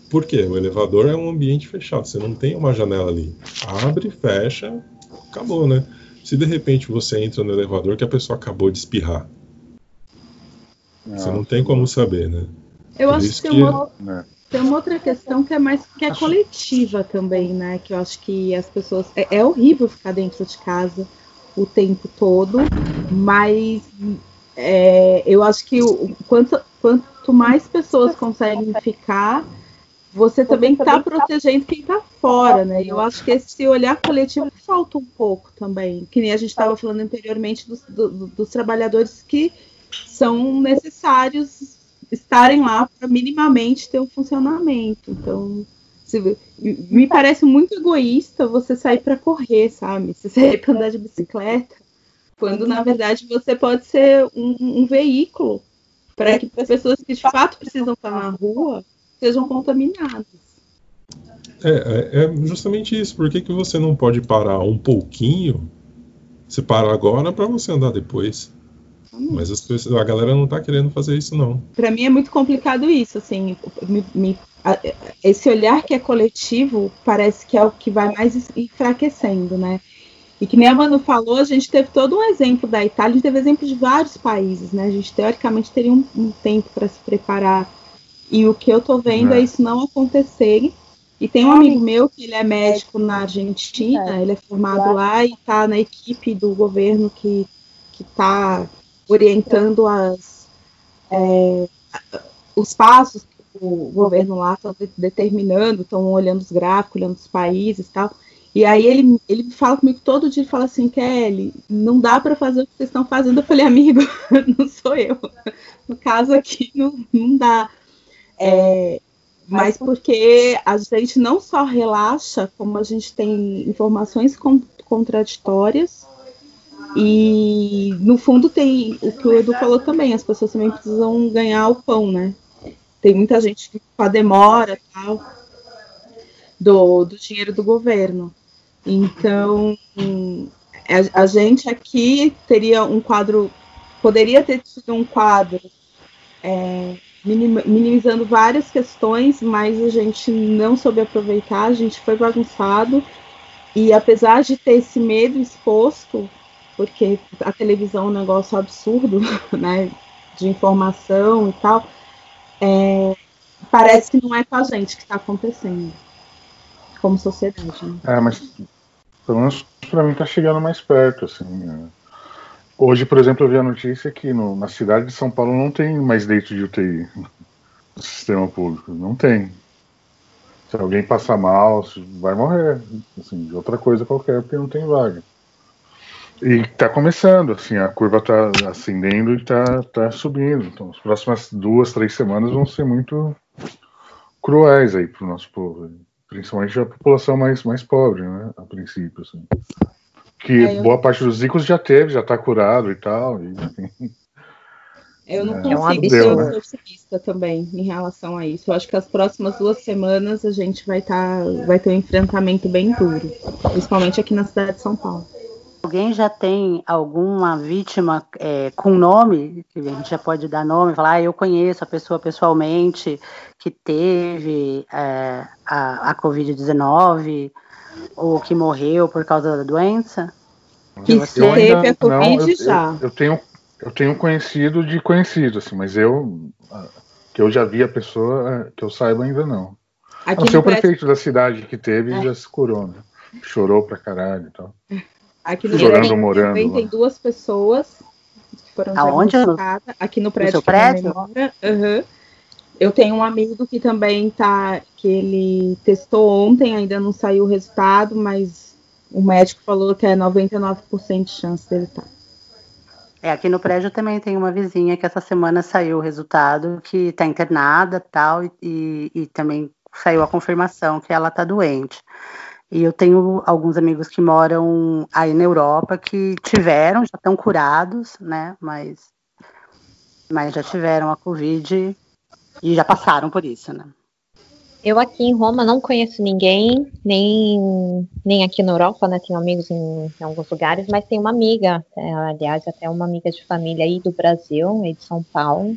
Por quê? O elevador é um ambiente fechado, você não tem uma janela ali. Abre, fecha, acabou, né? Se de repente você entra no elevador que a pessoa acabou de espirrar, não, você não tem como saber, né? Eu Por acho que, tem, Uma, é. tem uma outra questão que é mais que é acho... coletiva também, né? Que eu acho que as pessoas. É, é horrível ficar dentro de casa o tempo todo, mas é, eu acho que o, quanto, quanto mais pessoas conseguem ficar, você também está protegendo quem está fora, né? Eu acho que esse olhar coletivo falta um pouco também, que nem a gente estava falando anteriormente dos, do, dos trabalhadores que são necessários estarem lá para minimamente ter um funcionamento. Então, se, me parece muito egoísta você sair para correr, sabe? Você *laughs* sair para andar de bicicleta quando na verdade você pode ser um, um veículo para que as pessoas que de fato precisam estar na rua sejam contaminadas. É, é, é justamente isso. Por que, que você não pode parar um pouquinho? Você para agora para você andar depois. Mas as pessoas, a galera não está querendo fazer isso, não. Para mim é muito complicado isso, assim. Me, me, a, esse olhar que é coletivo parece que é o que vai mais enfraquecendo, né? E que nem a Manu falou, a gente teve todo um exemplo da Itália, a gente teve exemplo de vários países, né? A gente teoricamente teria um, um tempo para se preparar. E o que eu tô vendo é. é isso não acontecer. E tem um amigo meu que ele é médico na Argentina, ele é formado lá e está na equipe do governo que está orientando as, é, os passos que o governo lá está determinando, estão olhando os gráficos, olhando os países e tal. E aí ele, ele fala comigo todo dia fala assim, Kelly, não dá para fazer o que vocês estão fazendo. Eu falei, amigo, *laughs* não sou eu. No caso aqui, não, não dá. É, mas porque a gente não só relaxa, como a gente tem informações contraditórias. E no fundo tem o que o Edu falou também, as pessoas também precisam ganhar o pão, né? Tem muita gente que com a demora tal do, do dinheiro do governo. Então, a, a, gente aqui teria um quadro, poderia ter tido um quadro é, minimizando várias questões, mas a gente não soube aproveitar, a gente foi bagunçado. E apesar de ter esse medo exposto, porque a televisão é um negócio absurdo, *laughs* né, de informação e tal, é, parece que não é com a gente que está acontecendo, como sociedade. Né? É, mas pelo menos para mim está chegando mais perto, assim. Né? Hoje, por exemplo, eu vi a notícia que no, na cidade de São Paulo não tem mais leito de UTI no sistema público. Não tem. Se alguém passar mal, vai morrer, assim, de outra coisa qualquer, porque não tem vaga. E está começando, assim, a curva está ascendendo e está tá subindo. Então, as próximas duas, três semanas vão ser muito cruéis aí para o nosso povo, principalmente a população mais, mais pobre, né, a princípio, assim. Que é, eu... boa parte dos ricos já teve, já está curado e tal. E. Eu não é, consigo ser né? otimista também em relação a isso. Eu acho que as próximas duas semanas a gente vai, tá, vai ter um enfrentamento bem duro, principalmente aqui na cidade de São Paulo. Alguém já tem alguma vítima é, com nome, que a gente já pode dar nome, falar, ah, eu conheço a pessoa pessoalmente que teve é, a, a Covid-19 ou que morreu por causa da doença? Que teve a Covid não, eu, já. Eu, eu, tenho, eu tenho conhecido de conhecido, assim, mas eu que eu já vi a pessoa, é, que eu saiba ainda não. Aqui não sei o prefeito da cidade que teve é. já se curou, né? Chorou pra caralho e tal. *laughs* Aqui no prédio morando, também tem duas pessoas que foram Aonde? aqui no prédio. No que prédio? Uhum. Eu tenho um amigo que também tá, que ele testou ontem, ainda não saiu o resultado, mas o médico falou que é 99% de chance dele estar. Tá. É, aqui no prédio também tem uma vizinha que essa semana saiu o resultado, que está internada tal, e, e, e também saiu a confirmação que ela está doente. E eu tenho alguns amigos que moram aí na Europa que tiveram, já estão curados, né? Mas, mas já tiveram a Covid e já passaram por isso, né? Eu aqui em Roma não conheço ninguém, nem, nem aqui na Europa, né? Tenho amigos em, em alguns lugares, mas tem uma amiga, é, aliás, até uma amiga de família aí do Brasil, aí de São Paulo,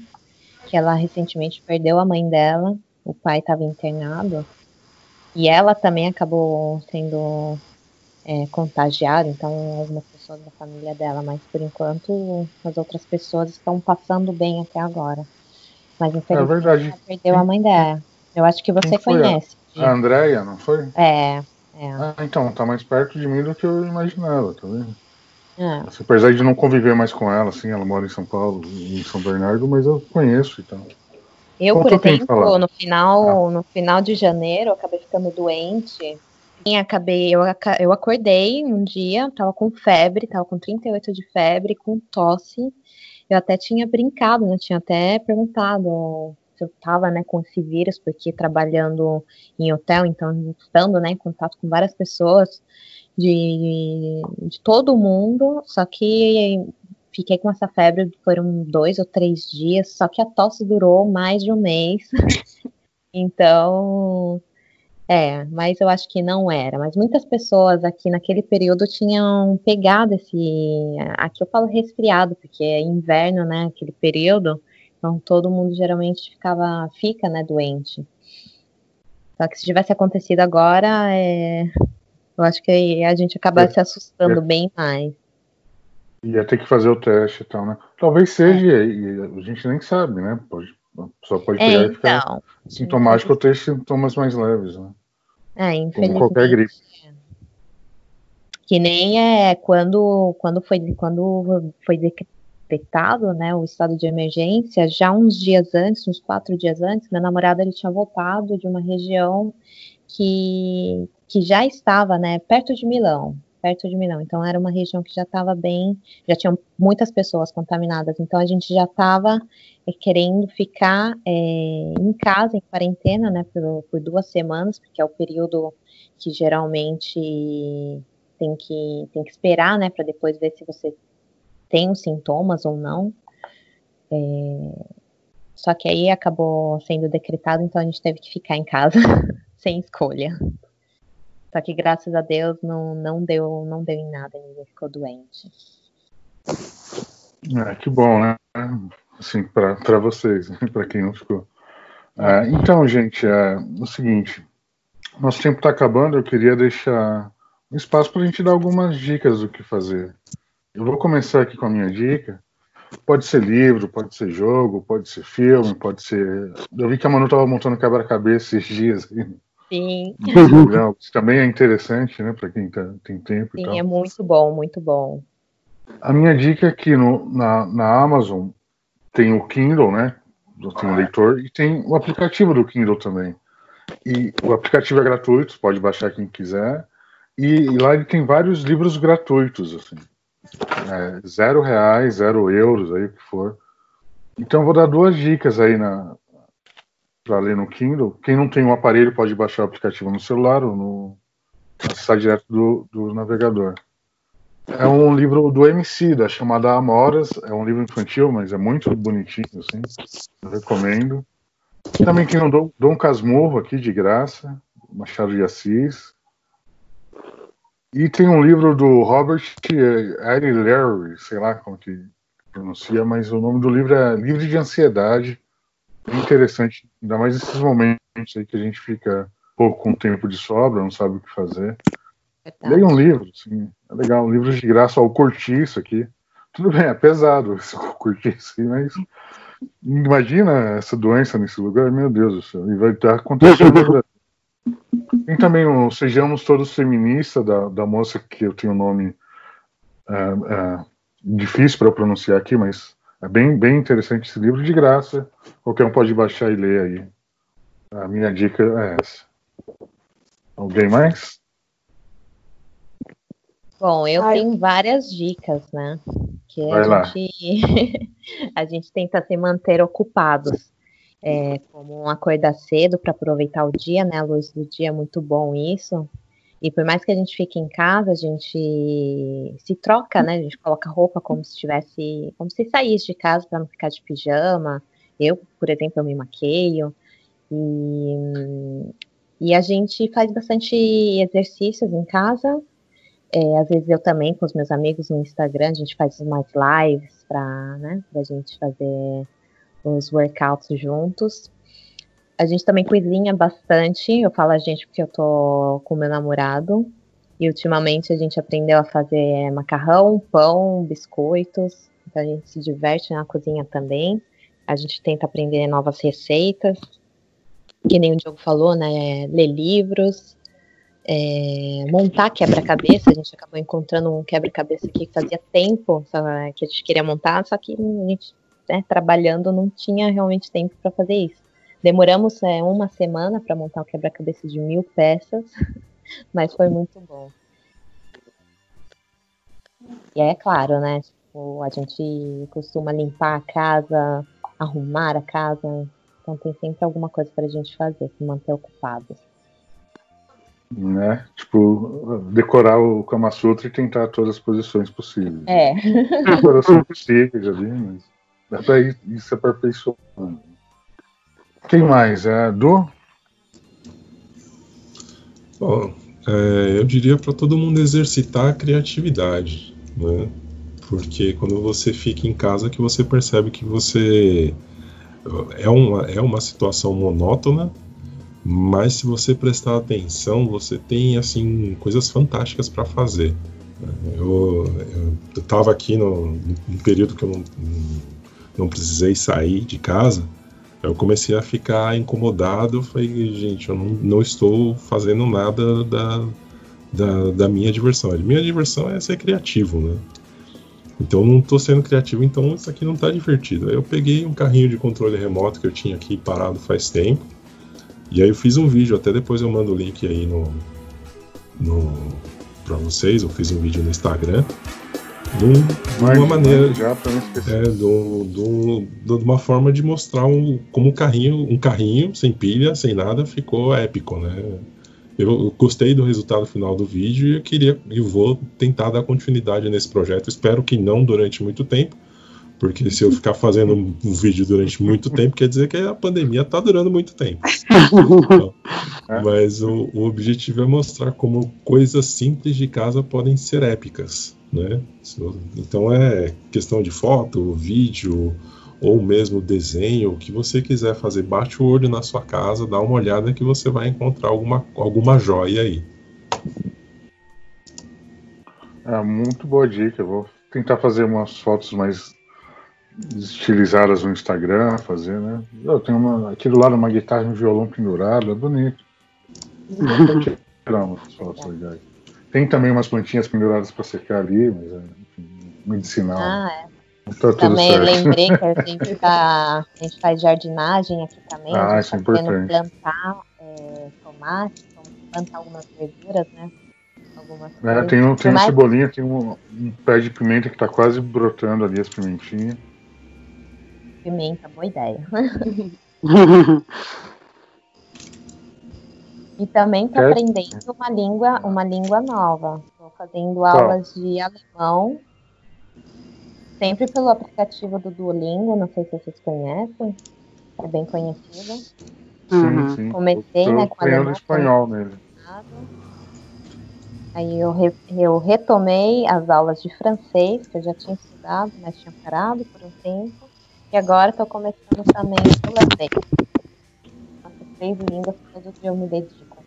que ela recentemente perdeu a mãe dela, o pai estava internado, e ela também acabou sendo é, contagiada, então algumas pessoas da família dela, mas por enquanto as outras pessoas estão passando bem até agora. Mas é infelizmente é ela perdeu a mãe dela. Eu acho que você conhece. A, a Andrea, não foi? É. é. Ah, então, tá mais perto de mim do que eu imaginava, tá vendo? É. Apesar de não conviver mais com ela, assim, ela mora em São Paulo, em São Bernardo, mas eu conheço e então. tal. Eu, por exemplo, no final, ah. no final de janeiro, acabei ficando doente. E acabei, eu, eu acordei um dia, tava com febre, tava com 38 de febre, com tosse. Eu até tinha brincado, né? Tinha até perguntado se eu tava, né, com esse vírus, porque trabalhando em hotel, então estando, né, em contato com várias pessoas de, de todo o mundo, só que fiquei com essa febre, foram dois ou três dias, só que a tosse durou mais de um mês. *laughs* então, é, mas eu acho que não era. Mas muitas pessoas aqui naquele período tinham pegado esse. Aqui eu falo resfriado, porque é inverno, né? Aquele período. Então todo mundo geralmente ficava, fica, né, doente. Só que se tivesse acontecido agora, é, eu acho que a gente acabasse se assustando bem mais. Ia ter que fazer o teste e tal, né? Talvez seja, é. e a gente nem sabe, né? Pode, só pode pegar é, então, e ficar então. sintomático ou ter sintomas mais leves, né? É, infelizmente. Como qualquer gripe. Que nem é quando, quando, foi, quando foi decretado né, o estado de emergência, já uns dias antes, uns quatro dias antes, meu namorado ele tinha voltado de uma região que, que já estava né, perto de Milão, perto de Milão. Então era uma região que já estava bem, já tinham muitas pessoas contaminadas. Então a gente já estava é, querendo ficar é, em casa, em quarentena, né, por, por, duas semanas, porque é o período que geralmente tem que, tem que esperar, né, para depois ver se você tem os sintomas ou não. É, só que aí acabou sendo decretado, então a gente teve que ficar em casa *laughs* sem escolha. Só que graças a Deus não, não deu não deu em nada, ninguém ficou doente. É, que bom, né? Assim, para vocês, né? para quem não ficou. É, então, gente, é o seguinte: nosso tempo está acabando, eu queria deixar um espaço para a gente dar algumas dicas do que fazer. Eu vou começar aqui com a minha dica. Pode ser livro, pode ser jogo, pode ser filme, pode ser. Eu vi que a Manu estava montando quebra-cabeça esses dias. Sim. Legal. Isso também é interessante, né, para quem tá, tem tempo. Sim, é muito bom, muito bom. A minha dica é no, na, na Amazon tem o Kindle, né? Tem o leitor e tem o aplicativo do Kindle também. E o aplicativo é gratuito, pode baixar quem quiser. E, e lá ele tem vários livros gratuitos, assim. É, zero reais, zero euros, aí o que for. Então eu vou dar duas dicas aí na para ler no Kindle. Quem não tem um aparelho pode baixar o aplicativo no celular ou no acessar direto do, do navegador. É um livro do MC, da chamada Amoras. É um livro infantil, mas é muito bonitinho, assim. Eu recomendo. Também tem o Dom, Dom Casmurro aqui, de graça. Machado de Assis. E tem um livro do Robert Larry, sei lá como que pronuncia, mas o nome do livro é Livre de Ansiedade. Bem interessante, ainda mais nesses momentos aí que a gente fica pouco com tempo de sobra, não sabe o que fazer. Leia um livro, assim, é legal, um livro de graça, ó, o cortiço aqui. Tudo bem, é pesado *laughs* esse cortiço, mas imagina essa doença nesse lugar, meu Deus do céu, e vai estar acontecendo. Tem também o Sejamos Todos Feministas, da, da moça que eu tenho o nome é, é, difícil para pronunciar aqui, mas é bem, bem interessante esse livro, de graça. Qualquer um pode baixar e ler aí. A minha dica é essa. Alguém mais? Bom, eu Ai. tenho várias dicas, né? Que a gente, *laughs* a gente tenta se manter ocupados. É, como acordar cedo para aproveitar o dia, né? A luz do dia é muito bom isso. E por mais que a gente fique em casa, a gente se troca, né? A gente coloca roupa como se estivesse, como se saísse de casa para não ficar de pijama. Eu, por exemplo, eu me maqueio. E, e a gente faz bastante exercícios em casa. É, às vezes eu também com os meus amigos no Instagram, a gente faz umas lives para né, a gente fazer os workouts juntos. A gente também cozinha bastante. Eu falo a gente porque eu tô com meu namorado. E ultimamente a gente aprendeu a fazer macarrão, pão, biscoitos. Então a gente se diverte na cozinha também. A gente tenta aprender novas receitas. Que nem o Diogo falou, né? Ler livros. É, montar quebra-cabeça. A gente acabou encontrando um quebra-cabeça que fazia tempo que a gente queria montar, só que a gente, né, trabalhando, não tinha realmente tempo para fazer isso. Demoramos é, uma semana para montar um quebra-cabeça de mil peças, *laughs* mas foi muito bom. E é claro, né? Tipo, a gente costuma limpar a casa, arrumar a casa, então tem sempre alguma coisa para a gente fazer, se manter ocupado. Né? Tipo, decorar o Kama Sutra e tentar todas as posições possíveis. É. Decoração possíveis ali, mas dá pra ir, isso aperfeiçoando. Quem mais? É do? Bom, é, eu diria para todo mundo exercitar a criatividade, né? Porque quando você fica em casa que você percebe que você é uma, é uma situação monótona, mas se você prestar atenção, você tem assim coisas fantásticas para fazer. Eu estava aqui no, no, período que eu não, não precisei sair de casa, eu comecei a ficar incomodado. Falei, gente, eu não, não estou fazendo nada da, da, da, minha diversão. A minha diversão é ser criativo, né? Então não estou sendo criativo, então isso aqui não está divertido. Aí eu peguei um carrinho de controle remoto que eu tinha aqui parado faz tempo. E aí eu fiz um vídeo, até depois eu mando o link aí no, no para vocês. Eu fiz um vídeo no Instagram de uma maneira. Já é, do, do, de uma forma de mostrar um, como um carrinho um carrinho sem pilha sem nada ficou épico né? Eu gostei do resultado final do vídeo e eu queria e vou tentar dar continuidade nesse projeto. Espero que não durante muito tempo porque se eu ficar fazendo um, vídeo durante muito tempo quer dizer que a pandemia está durando muito tempo. Então, *laughs* mas o, o objetivo é mostrar como coisas simples de casa podem ser épicas né? Então é questão de foto, vídeo ou mesmo desenho, o que você quiser fazer, bate o olho na sua casa, dá uma olhada que você vai encontrar alguma, alguma joia aí. É muito boa dica. vou tentar fazer umas fotos mais estilizadas no Instagram, fazer, né? Eu tenho uma, aqui do lado uma guitarra e um violão pendurado, é bonito. *laughs* Vou tirar umas fotos legais. Tem também umas plantinhas penduradas para secar ali, mas é medicinal. Ah, é. Tá também certo. lembrei que a *laughs* gente, tá, a gente faz jardinagem aqui também. Ah, isso é importante. plantar é, é, tomate, plantar algumas verduras, né? Algumas é, tem, um, tem uma cebolinha, tem um, um, pé de pimenta que tá quase brotando ali, as pimentinhas. Pimenta, boa ideia. *laughs* e também tô é. aprendendo uma língua, uma língua nova. Estou fazendo aulas de alemão sempre pelo aplicativo do Duolingo, não sei se vocês conhecem, é bem conhecido. Sim, sim. Comecei, eu, né, com alemão. espanhol nele. Aí eu, re, eu retomei as aulas de francês, que eu já tinha estudado, mas tinha parado por um tempo. E agora estou começando também o holandês. Línguas todo dia eu me dedico.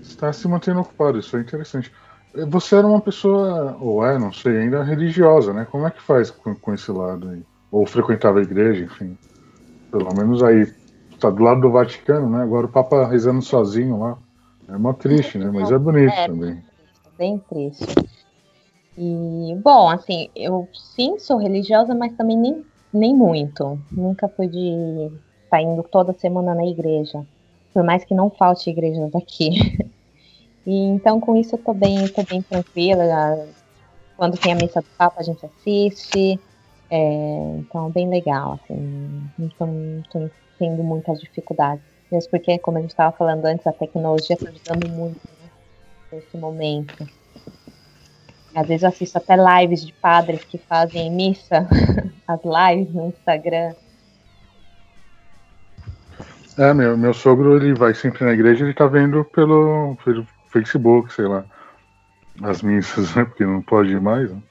Está se mantendo ocupado, isso é interessante. Você era uma pessoa, ou é, não sei, ainda religiosa, né? Como é que faz com, com esse lado aí? Ou frequentava a igreja, enfim. Pelo menos aí, está do lado do Vaticano, né? Agora o Papa rezando sozinho lá. É mó triste, né? Mas é bonito é, também. Bem triste. E, bom, assim, eu sim sou religiosa, mas também nem, nem muito. Nunca fui de tá indo toda semana na igreja. Por mais que não falte igrejas aqui. *laughs* E então com isso eu tô bem, tô bem tranquila. Quando tem a missa do Papa a gente assiste. É, então bem legal, assim, não tô, tendo muitas dificuldades. Mesmo porque, como a gente estava falando antes, a tecnologia está ajudando muito né, nesse momento. Às vezes eu assisto até lives de padres que fazem missa, *laughs* as lives no Instagram. É, meu, meu sogro ele vai sempre na igreja, ele tá vendo pelo, pelo Facebook, sei lá, as missas, né? Porque não pode ir mais. Né?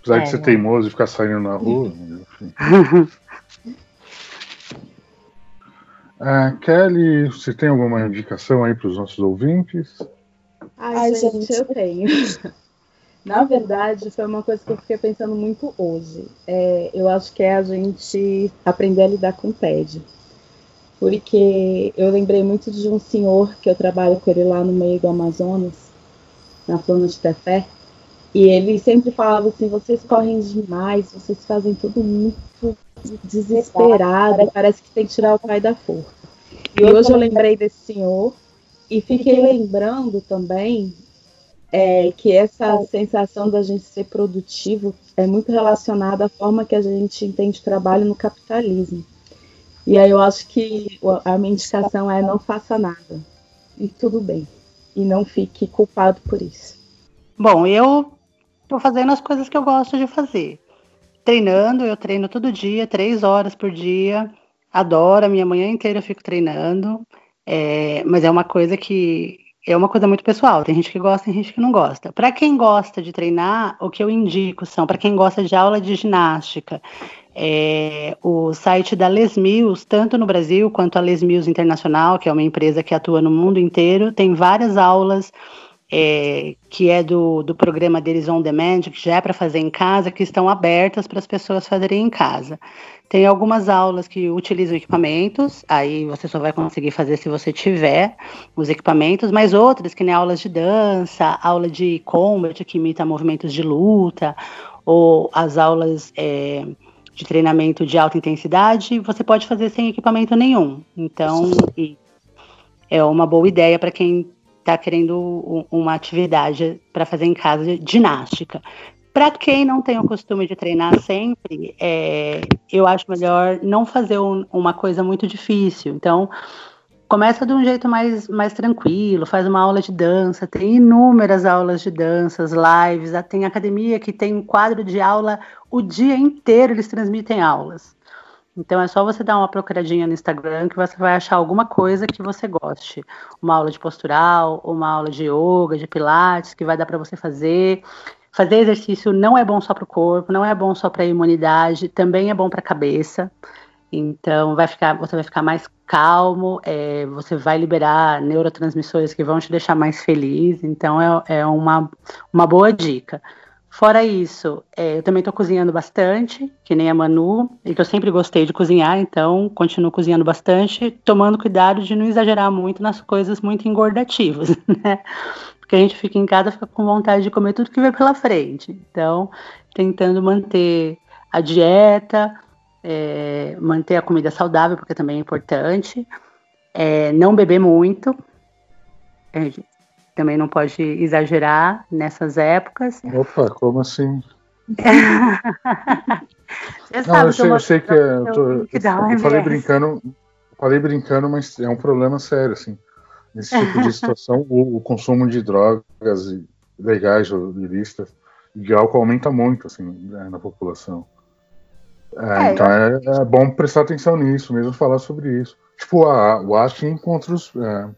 Apesar é, de ser né? teimoso e ficar saindo na rua. Enfim. é, *laughs* Kelly, você tem alguma indicação aí para os nossos ouvintes? Ai, gente, eu tenho. *laughs* Na verdade, foi uma coisa que eu fiquei pensando muito hoje. É, eu acho que é a gente aprender a lidar com o TED porque eu lembrei muito de um senhor que eu trabalho com ele lá no meio do Amazonas, na Flona de Tefé, e ele sempre falava assim: vocês correm demais, vocês fazem tudo muito desesperado, parece que tem que tirar o pai da forca. E hoje eu lembrei desse senhor e fiquei lembrando também é, que essa sensação da gente ser produtivo é muito relacionada à forma que a gente entende trabalho no capitalismo. E aí eu acho que a minha indicação é não faça nada. E tudo bem. E não fique culpado por isso. Bom, eu estou fazendo as coisas que eu gosto de fazer. Treinando, eu treino todo dia, três horas por dia. Adoro, a minha manhã inteira eu fico treinando. É, mas é uma coisa que é uma coisa muito pessoal. Tem gente que gosta, tem gente que não gosta. Para quem gosta de treinar, o que eu indico são para quem gosta de aula de ginástica, é, o site da Les Mills, tanto no Brasil quanto a Les Mills Internacional, que é uma empresa que atua no mundo inteiro, tem várias aulas é, que é do, do programa deles On Demand, que já é para fazer em casa, que estão abertas para as pessoas fazerem em casa. Tem algumas aulas que utilizam equipamentos, aí você só vai conseguir fazer se você tiver os equipamentos, mas outras, que nem aulas de dança, aula de combat, que imita movimentos de luta, ou as aulas é, de treinamento de alta intensidade, você pode fazer sem equipamento nenhum. Então, é uma boa ideia para quem está querendo uma atividade para fazer em casa, ginástica. Para quem não tem o costume de treinar sempre, é, eu acho melhor não fazer um, uma coisa muito difícil. Então, começa de um jeito mais, mais tranquilo, faz uma aula de dança, tem inúmeras aulas de danças, lives, tem academia que tem um quadro de aula o dia inteiro, eles transmitem aulas. Então é só você dar uma procuradinha no Instagram que você vai achar alguma coisa que você goste. Uma aula de postural, uma aula de yoga, de pilates, que vai dar para você fazer. Fazer exercício não é bom só para o corpo, não é bom só para a imunidade, também é bom para a cabeça. Então, vai ficar, você vai ficar mais calmo, é, você vai liberar neurotransmissores que vão te deixar mais feliz. Então, é, é uma, uma boa dica. Fora isso, é, eu também estou cozinhando bastante, que nem a Manu, e que eu sempre gostei de cozinhar, então continuo cozinhando bastante, tomando cuidado de não exagerar muito nas coisas muito engordativas, *laughs* né? Porque a gente fica em casa fica com vontade de comer tudo que vem pela frente. Então, tentando manter a dieta, é, manter a comida saudável, porque também é importante. É, não beber muito. Também não pode exagerar nessas épocas. Opa, como assim? *laughs* não, eu sei, eu sei que é, eu, tô, eu, eu falei brincando, falei brincando, mas é um problema sério, assim. Nesse tipo de *laughs* situação, o, o, consumo de drogas legais ou ilícitas de álcool aumenta muito, assim, né, na população. É, é, então é, é, bom prestar atenção nisso, mesmo falar sobre isso. Tipo, a, o em encontros é,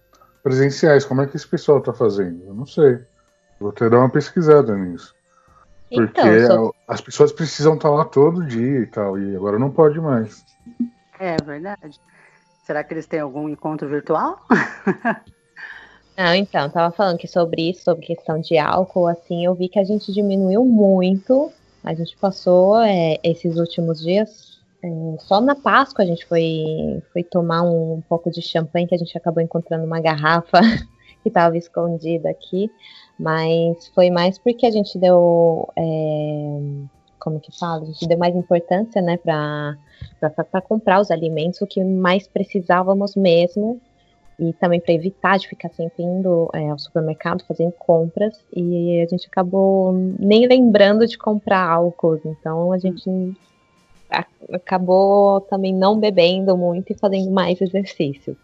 presenciais, como é que esse pessoal está fazendo? Eu não sei. Vou até dar uma pesquisada nisso. Porque então, as pessoas precisam estar tá lá todo dia e tal, e agora não pode mais. É verdade. Será que eles têm algum encontro virtual? *laughs* Não, então, tava falando que sobre isso, sobre questão de álcool, assim, eu vi que a gente diminuiu muito. A gente passou é, esses últimos dias. É, só na Páscoa a gente foi, foi tomar um, um pouco de champanhe que a gente acabou encontrando uma garrafa *laughs* que estava escondida aqui. Mas foi mais porque a gente deu. É, como que fala? A gente deu mais importância, né, para comprar os alimentos, o que mais precisávamos mesmo, e também para evitar de ficar sempre indo é, ao supermercado fazendo compras, e a gente acabou nem lembrando de comprar álcool, então a gente acabou também não bebendo muito e fazendo mais exercícios.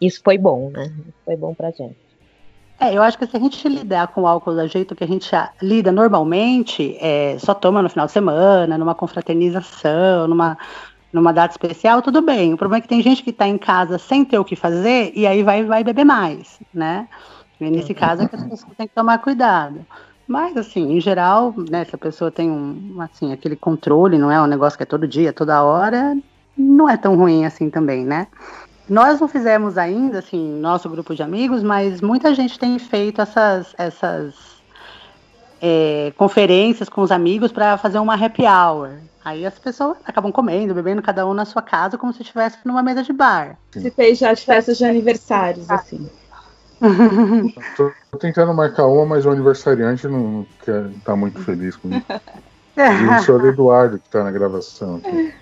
Isso foi bom, né? Foi bom pra gente. É, eu acho que se a gente lidar com o álcool do jeito que a gente lida normalmente, é, só toma no final de semana, numa confraternização, numa, numa data especial, tudo bem. O problema é que tem gente que está em casa sem ter o que fazer e aí vai, vai beber mais, né? E nesse uhum. caso é que as pessoas têm que tomar cuidado. Mas, assim, em geral, né, se a pessoa tem um, assim, aquele controle, não é um negócio que é todo dia, toda hora, não é tão ruim assim também, né? Nós não fizemos ainda, assim, nosso grupo de amigos, mas muita gente tem feito essas, essas é, conferências com os amigos para fazer uma happy hour. Aí as pessoas acabam comendo, bebendo cada um na sua casa, como se estivesse numa mesa de bar. Se fez já de festas de aniversários, assim. Tô, tô, tentando marcar uma, mas o aniversariante não, quer, tá muito feliz com isso. o senhor Eduardo que está na gravação aqui.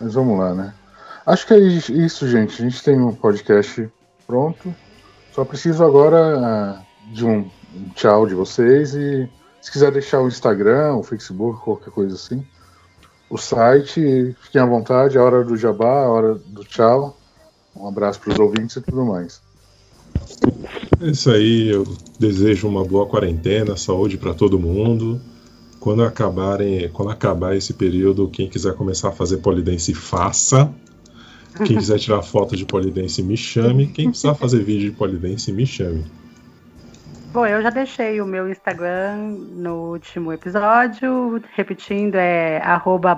Mas vamos lá, né? Acho que é isso, gente. A gente tem um podcast pronto. Só preciso agora uh, de um, tchau de vocês e se quiser deixar o Instagram, o Facebook, qualquer coisa assim. O site, fiquem à vontade, a hora do jabá, a hora do tchau. Um abraço para os ouvintes e tudo mais. É isso aí, eu desejo uma boa quarentena, saúde para todo mundo. Quando acabarem, quando acabar esse período, quem quiser começar a fazer polidense, faça. Quem quiser *laughs* tirar foto de polidense, me chame. Quem precisar fazer vídeo de polidense, me chame. Bom, eu já deixei o meu Instagram no último episódio, repetindo, é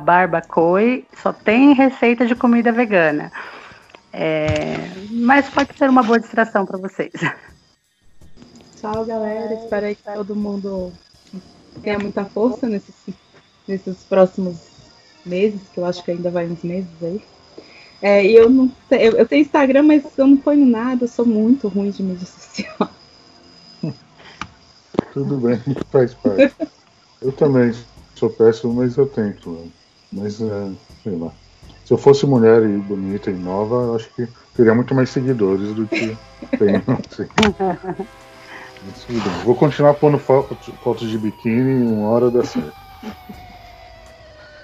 barbacoi, só tem receita de comida vegana. É, mas pode ser uma boa distração para vocês. Tchau, galera. Espero que todo mundo tenha muita força nesses, nesses próximos meses, que eu acho que ainda vai uns meses aí. É, e eu não eu, eu, tenho Instagram, mas eu não ponho nada, eu sou muito ruim de mídia social. *laughs* Tudo bem, faz parte. Eu também sou péssimo, mas eu tento. Mas, é, sei lá. Se eu fosse mulher e bonita e nova, eu acho que teria muito mais seguidores do que *laughs* tenho. Vou continuar pondo fotos de biquíni uma hora dá certo.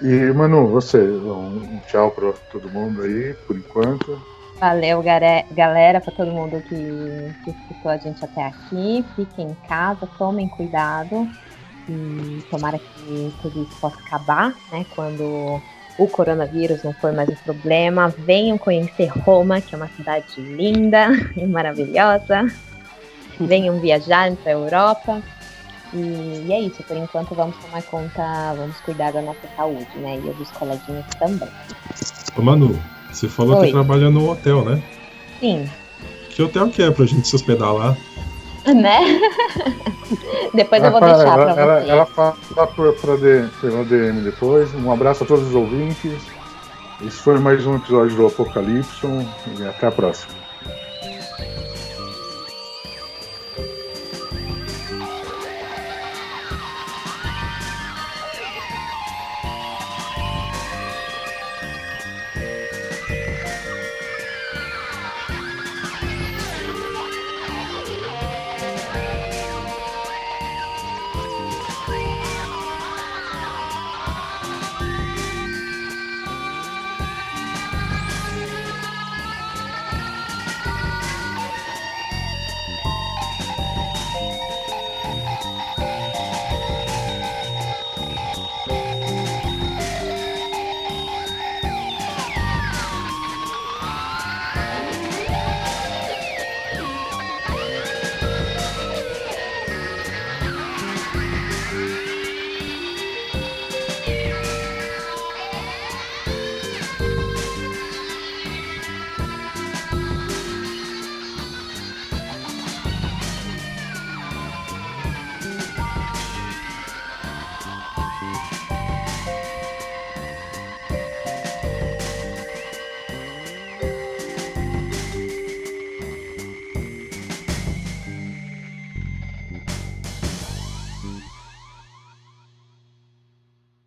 E, Manu, você, um tchau para todo mundo aí, por enquanto. Valeu, galera, para todo mundo que, que escutou a gente até aqui. Fiquem em casa, tomem cuidado. E tomara que tudo isso possa acabar, né? Quando o coronavírus não for mais um problema. Venham conhecer Roma, que é uma cidade linda *laughs* e maravilhosa. Venham viajar para a Europa. E, e, é isso, por enquanto vamos tomar conta, vamos cuidar da nossa saúde, né? E dos coleguinhas também. Ô Manu, você falou Oi. que trabalha no hotel, né? Sim. Que hotel que é pra gente se hospedar lá? Né? *laughs* depois eu vou deixar ela, pra ela, você. Ela fala pra, pra, pela DM depois. Um abraço a todos os ouvintes. Esse foi mais um episódio do Apocalipse e até a próxima.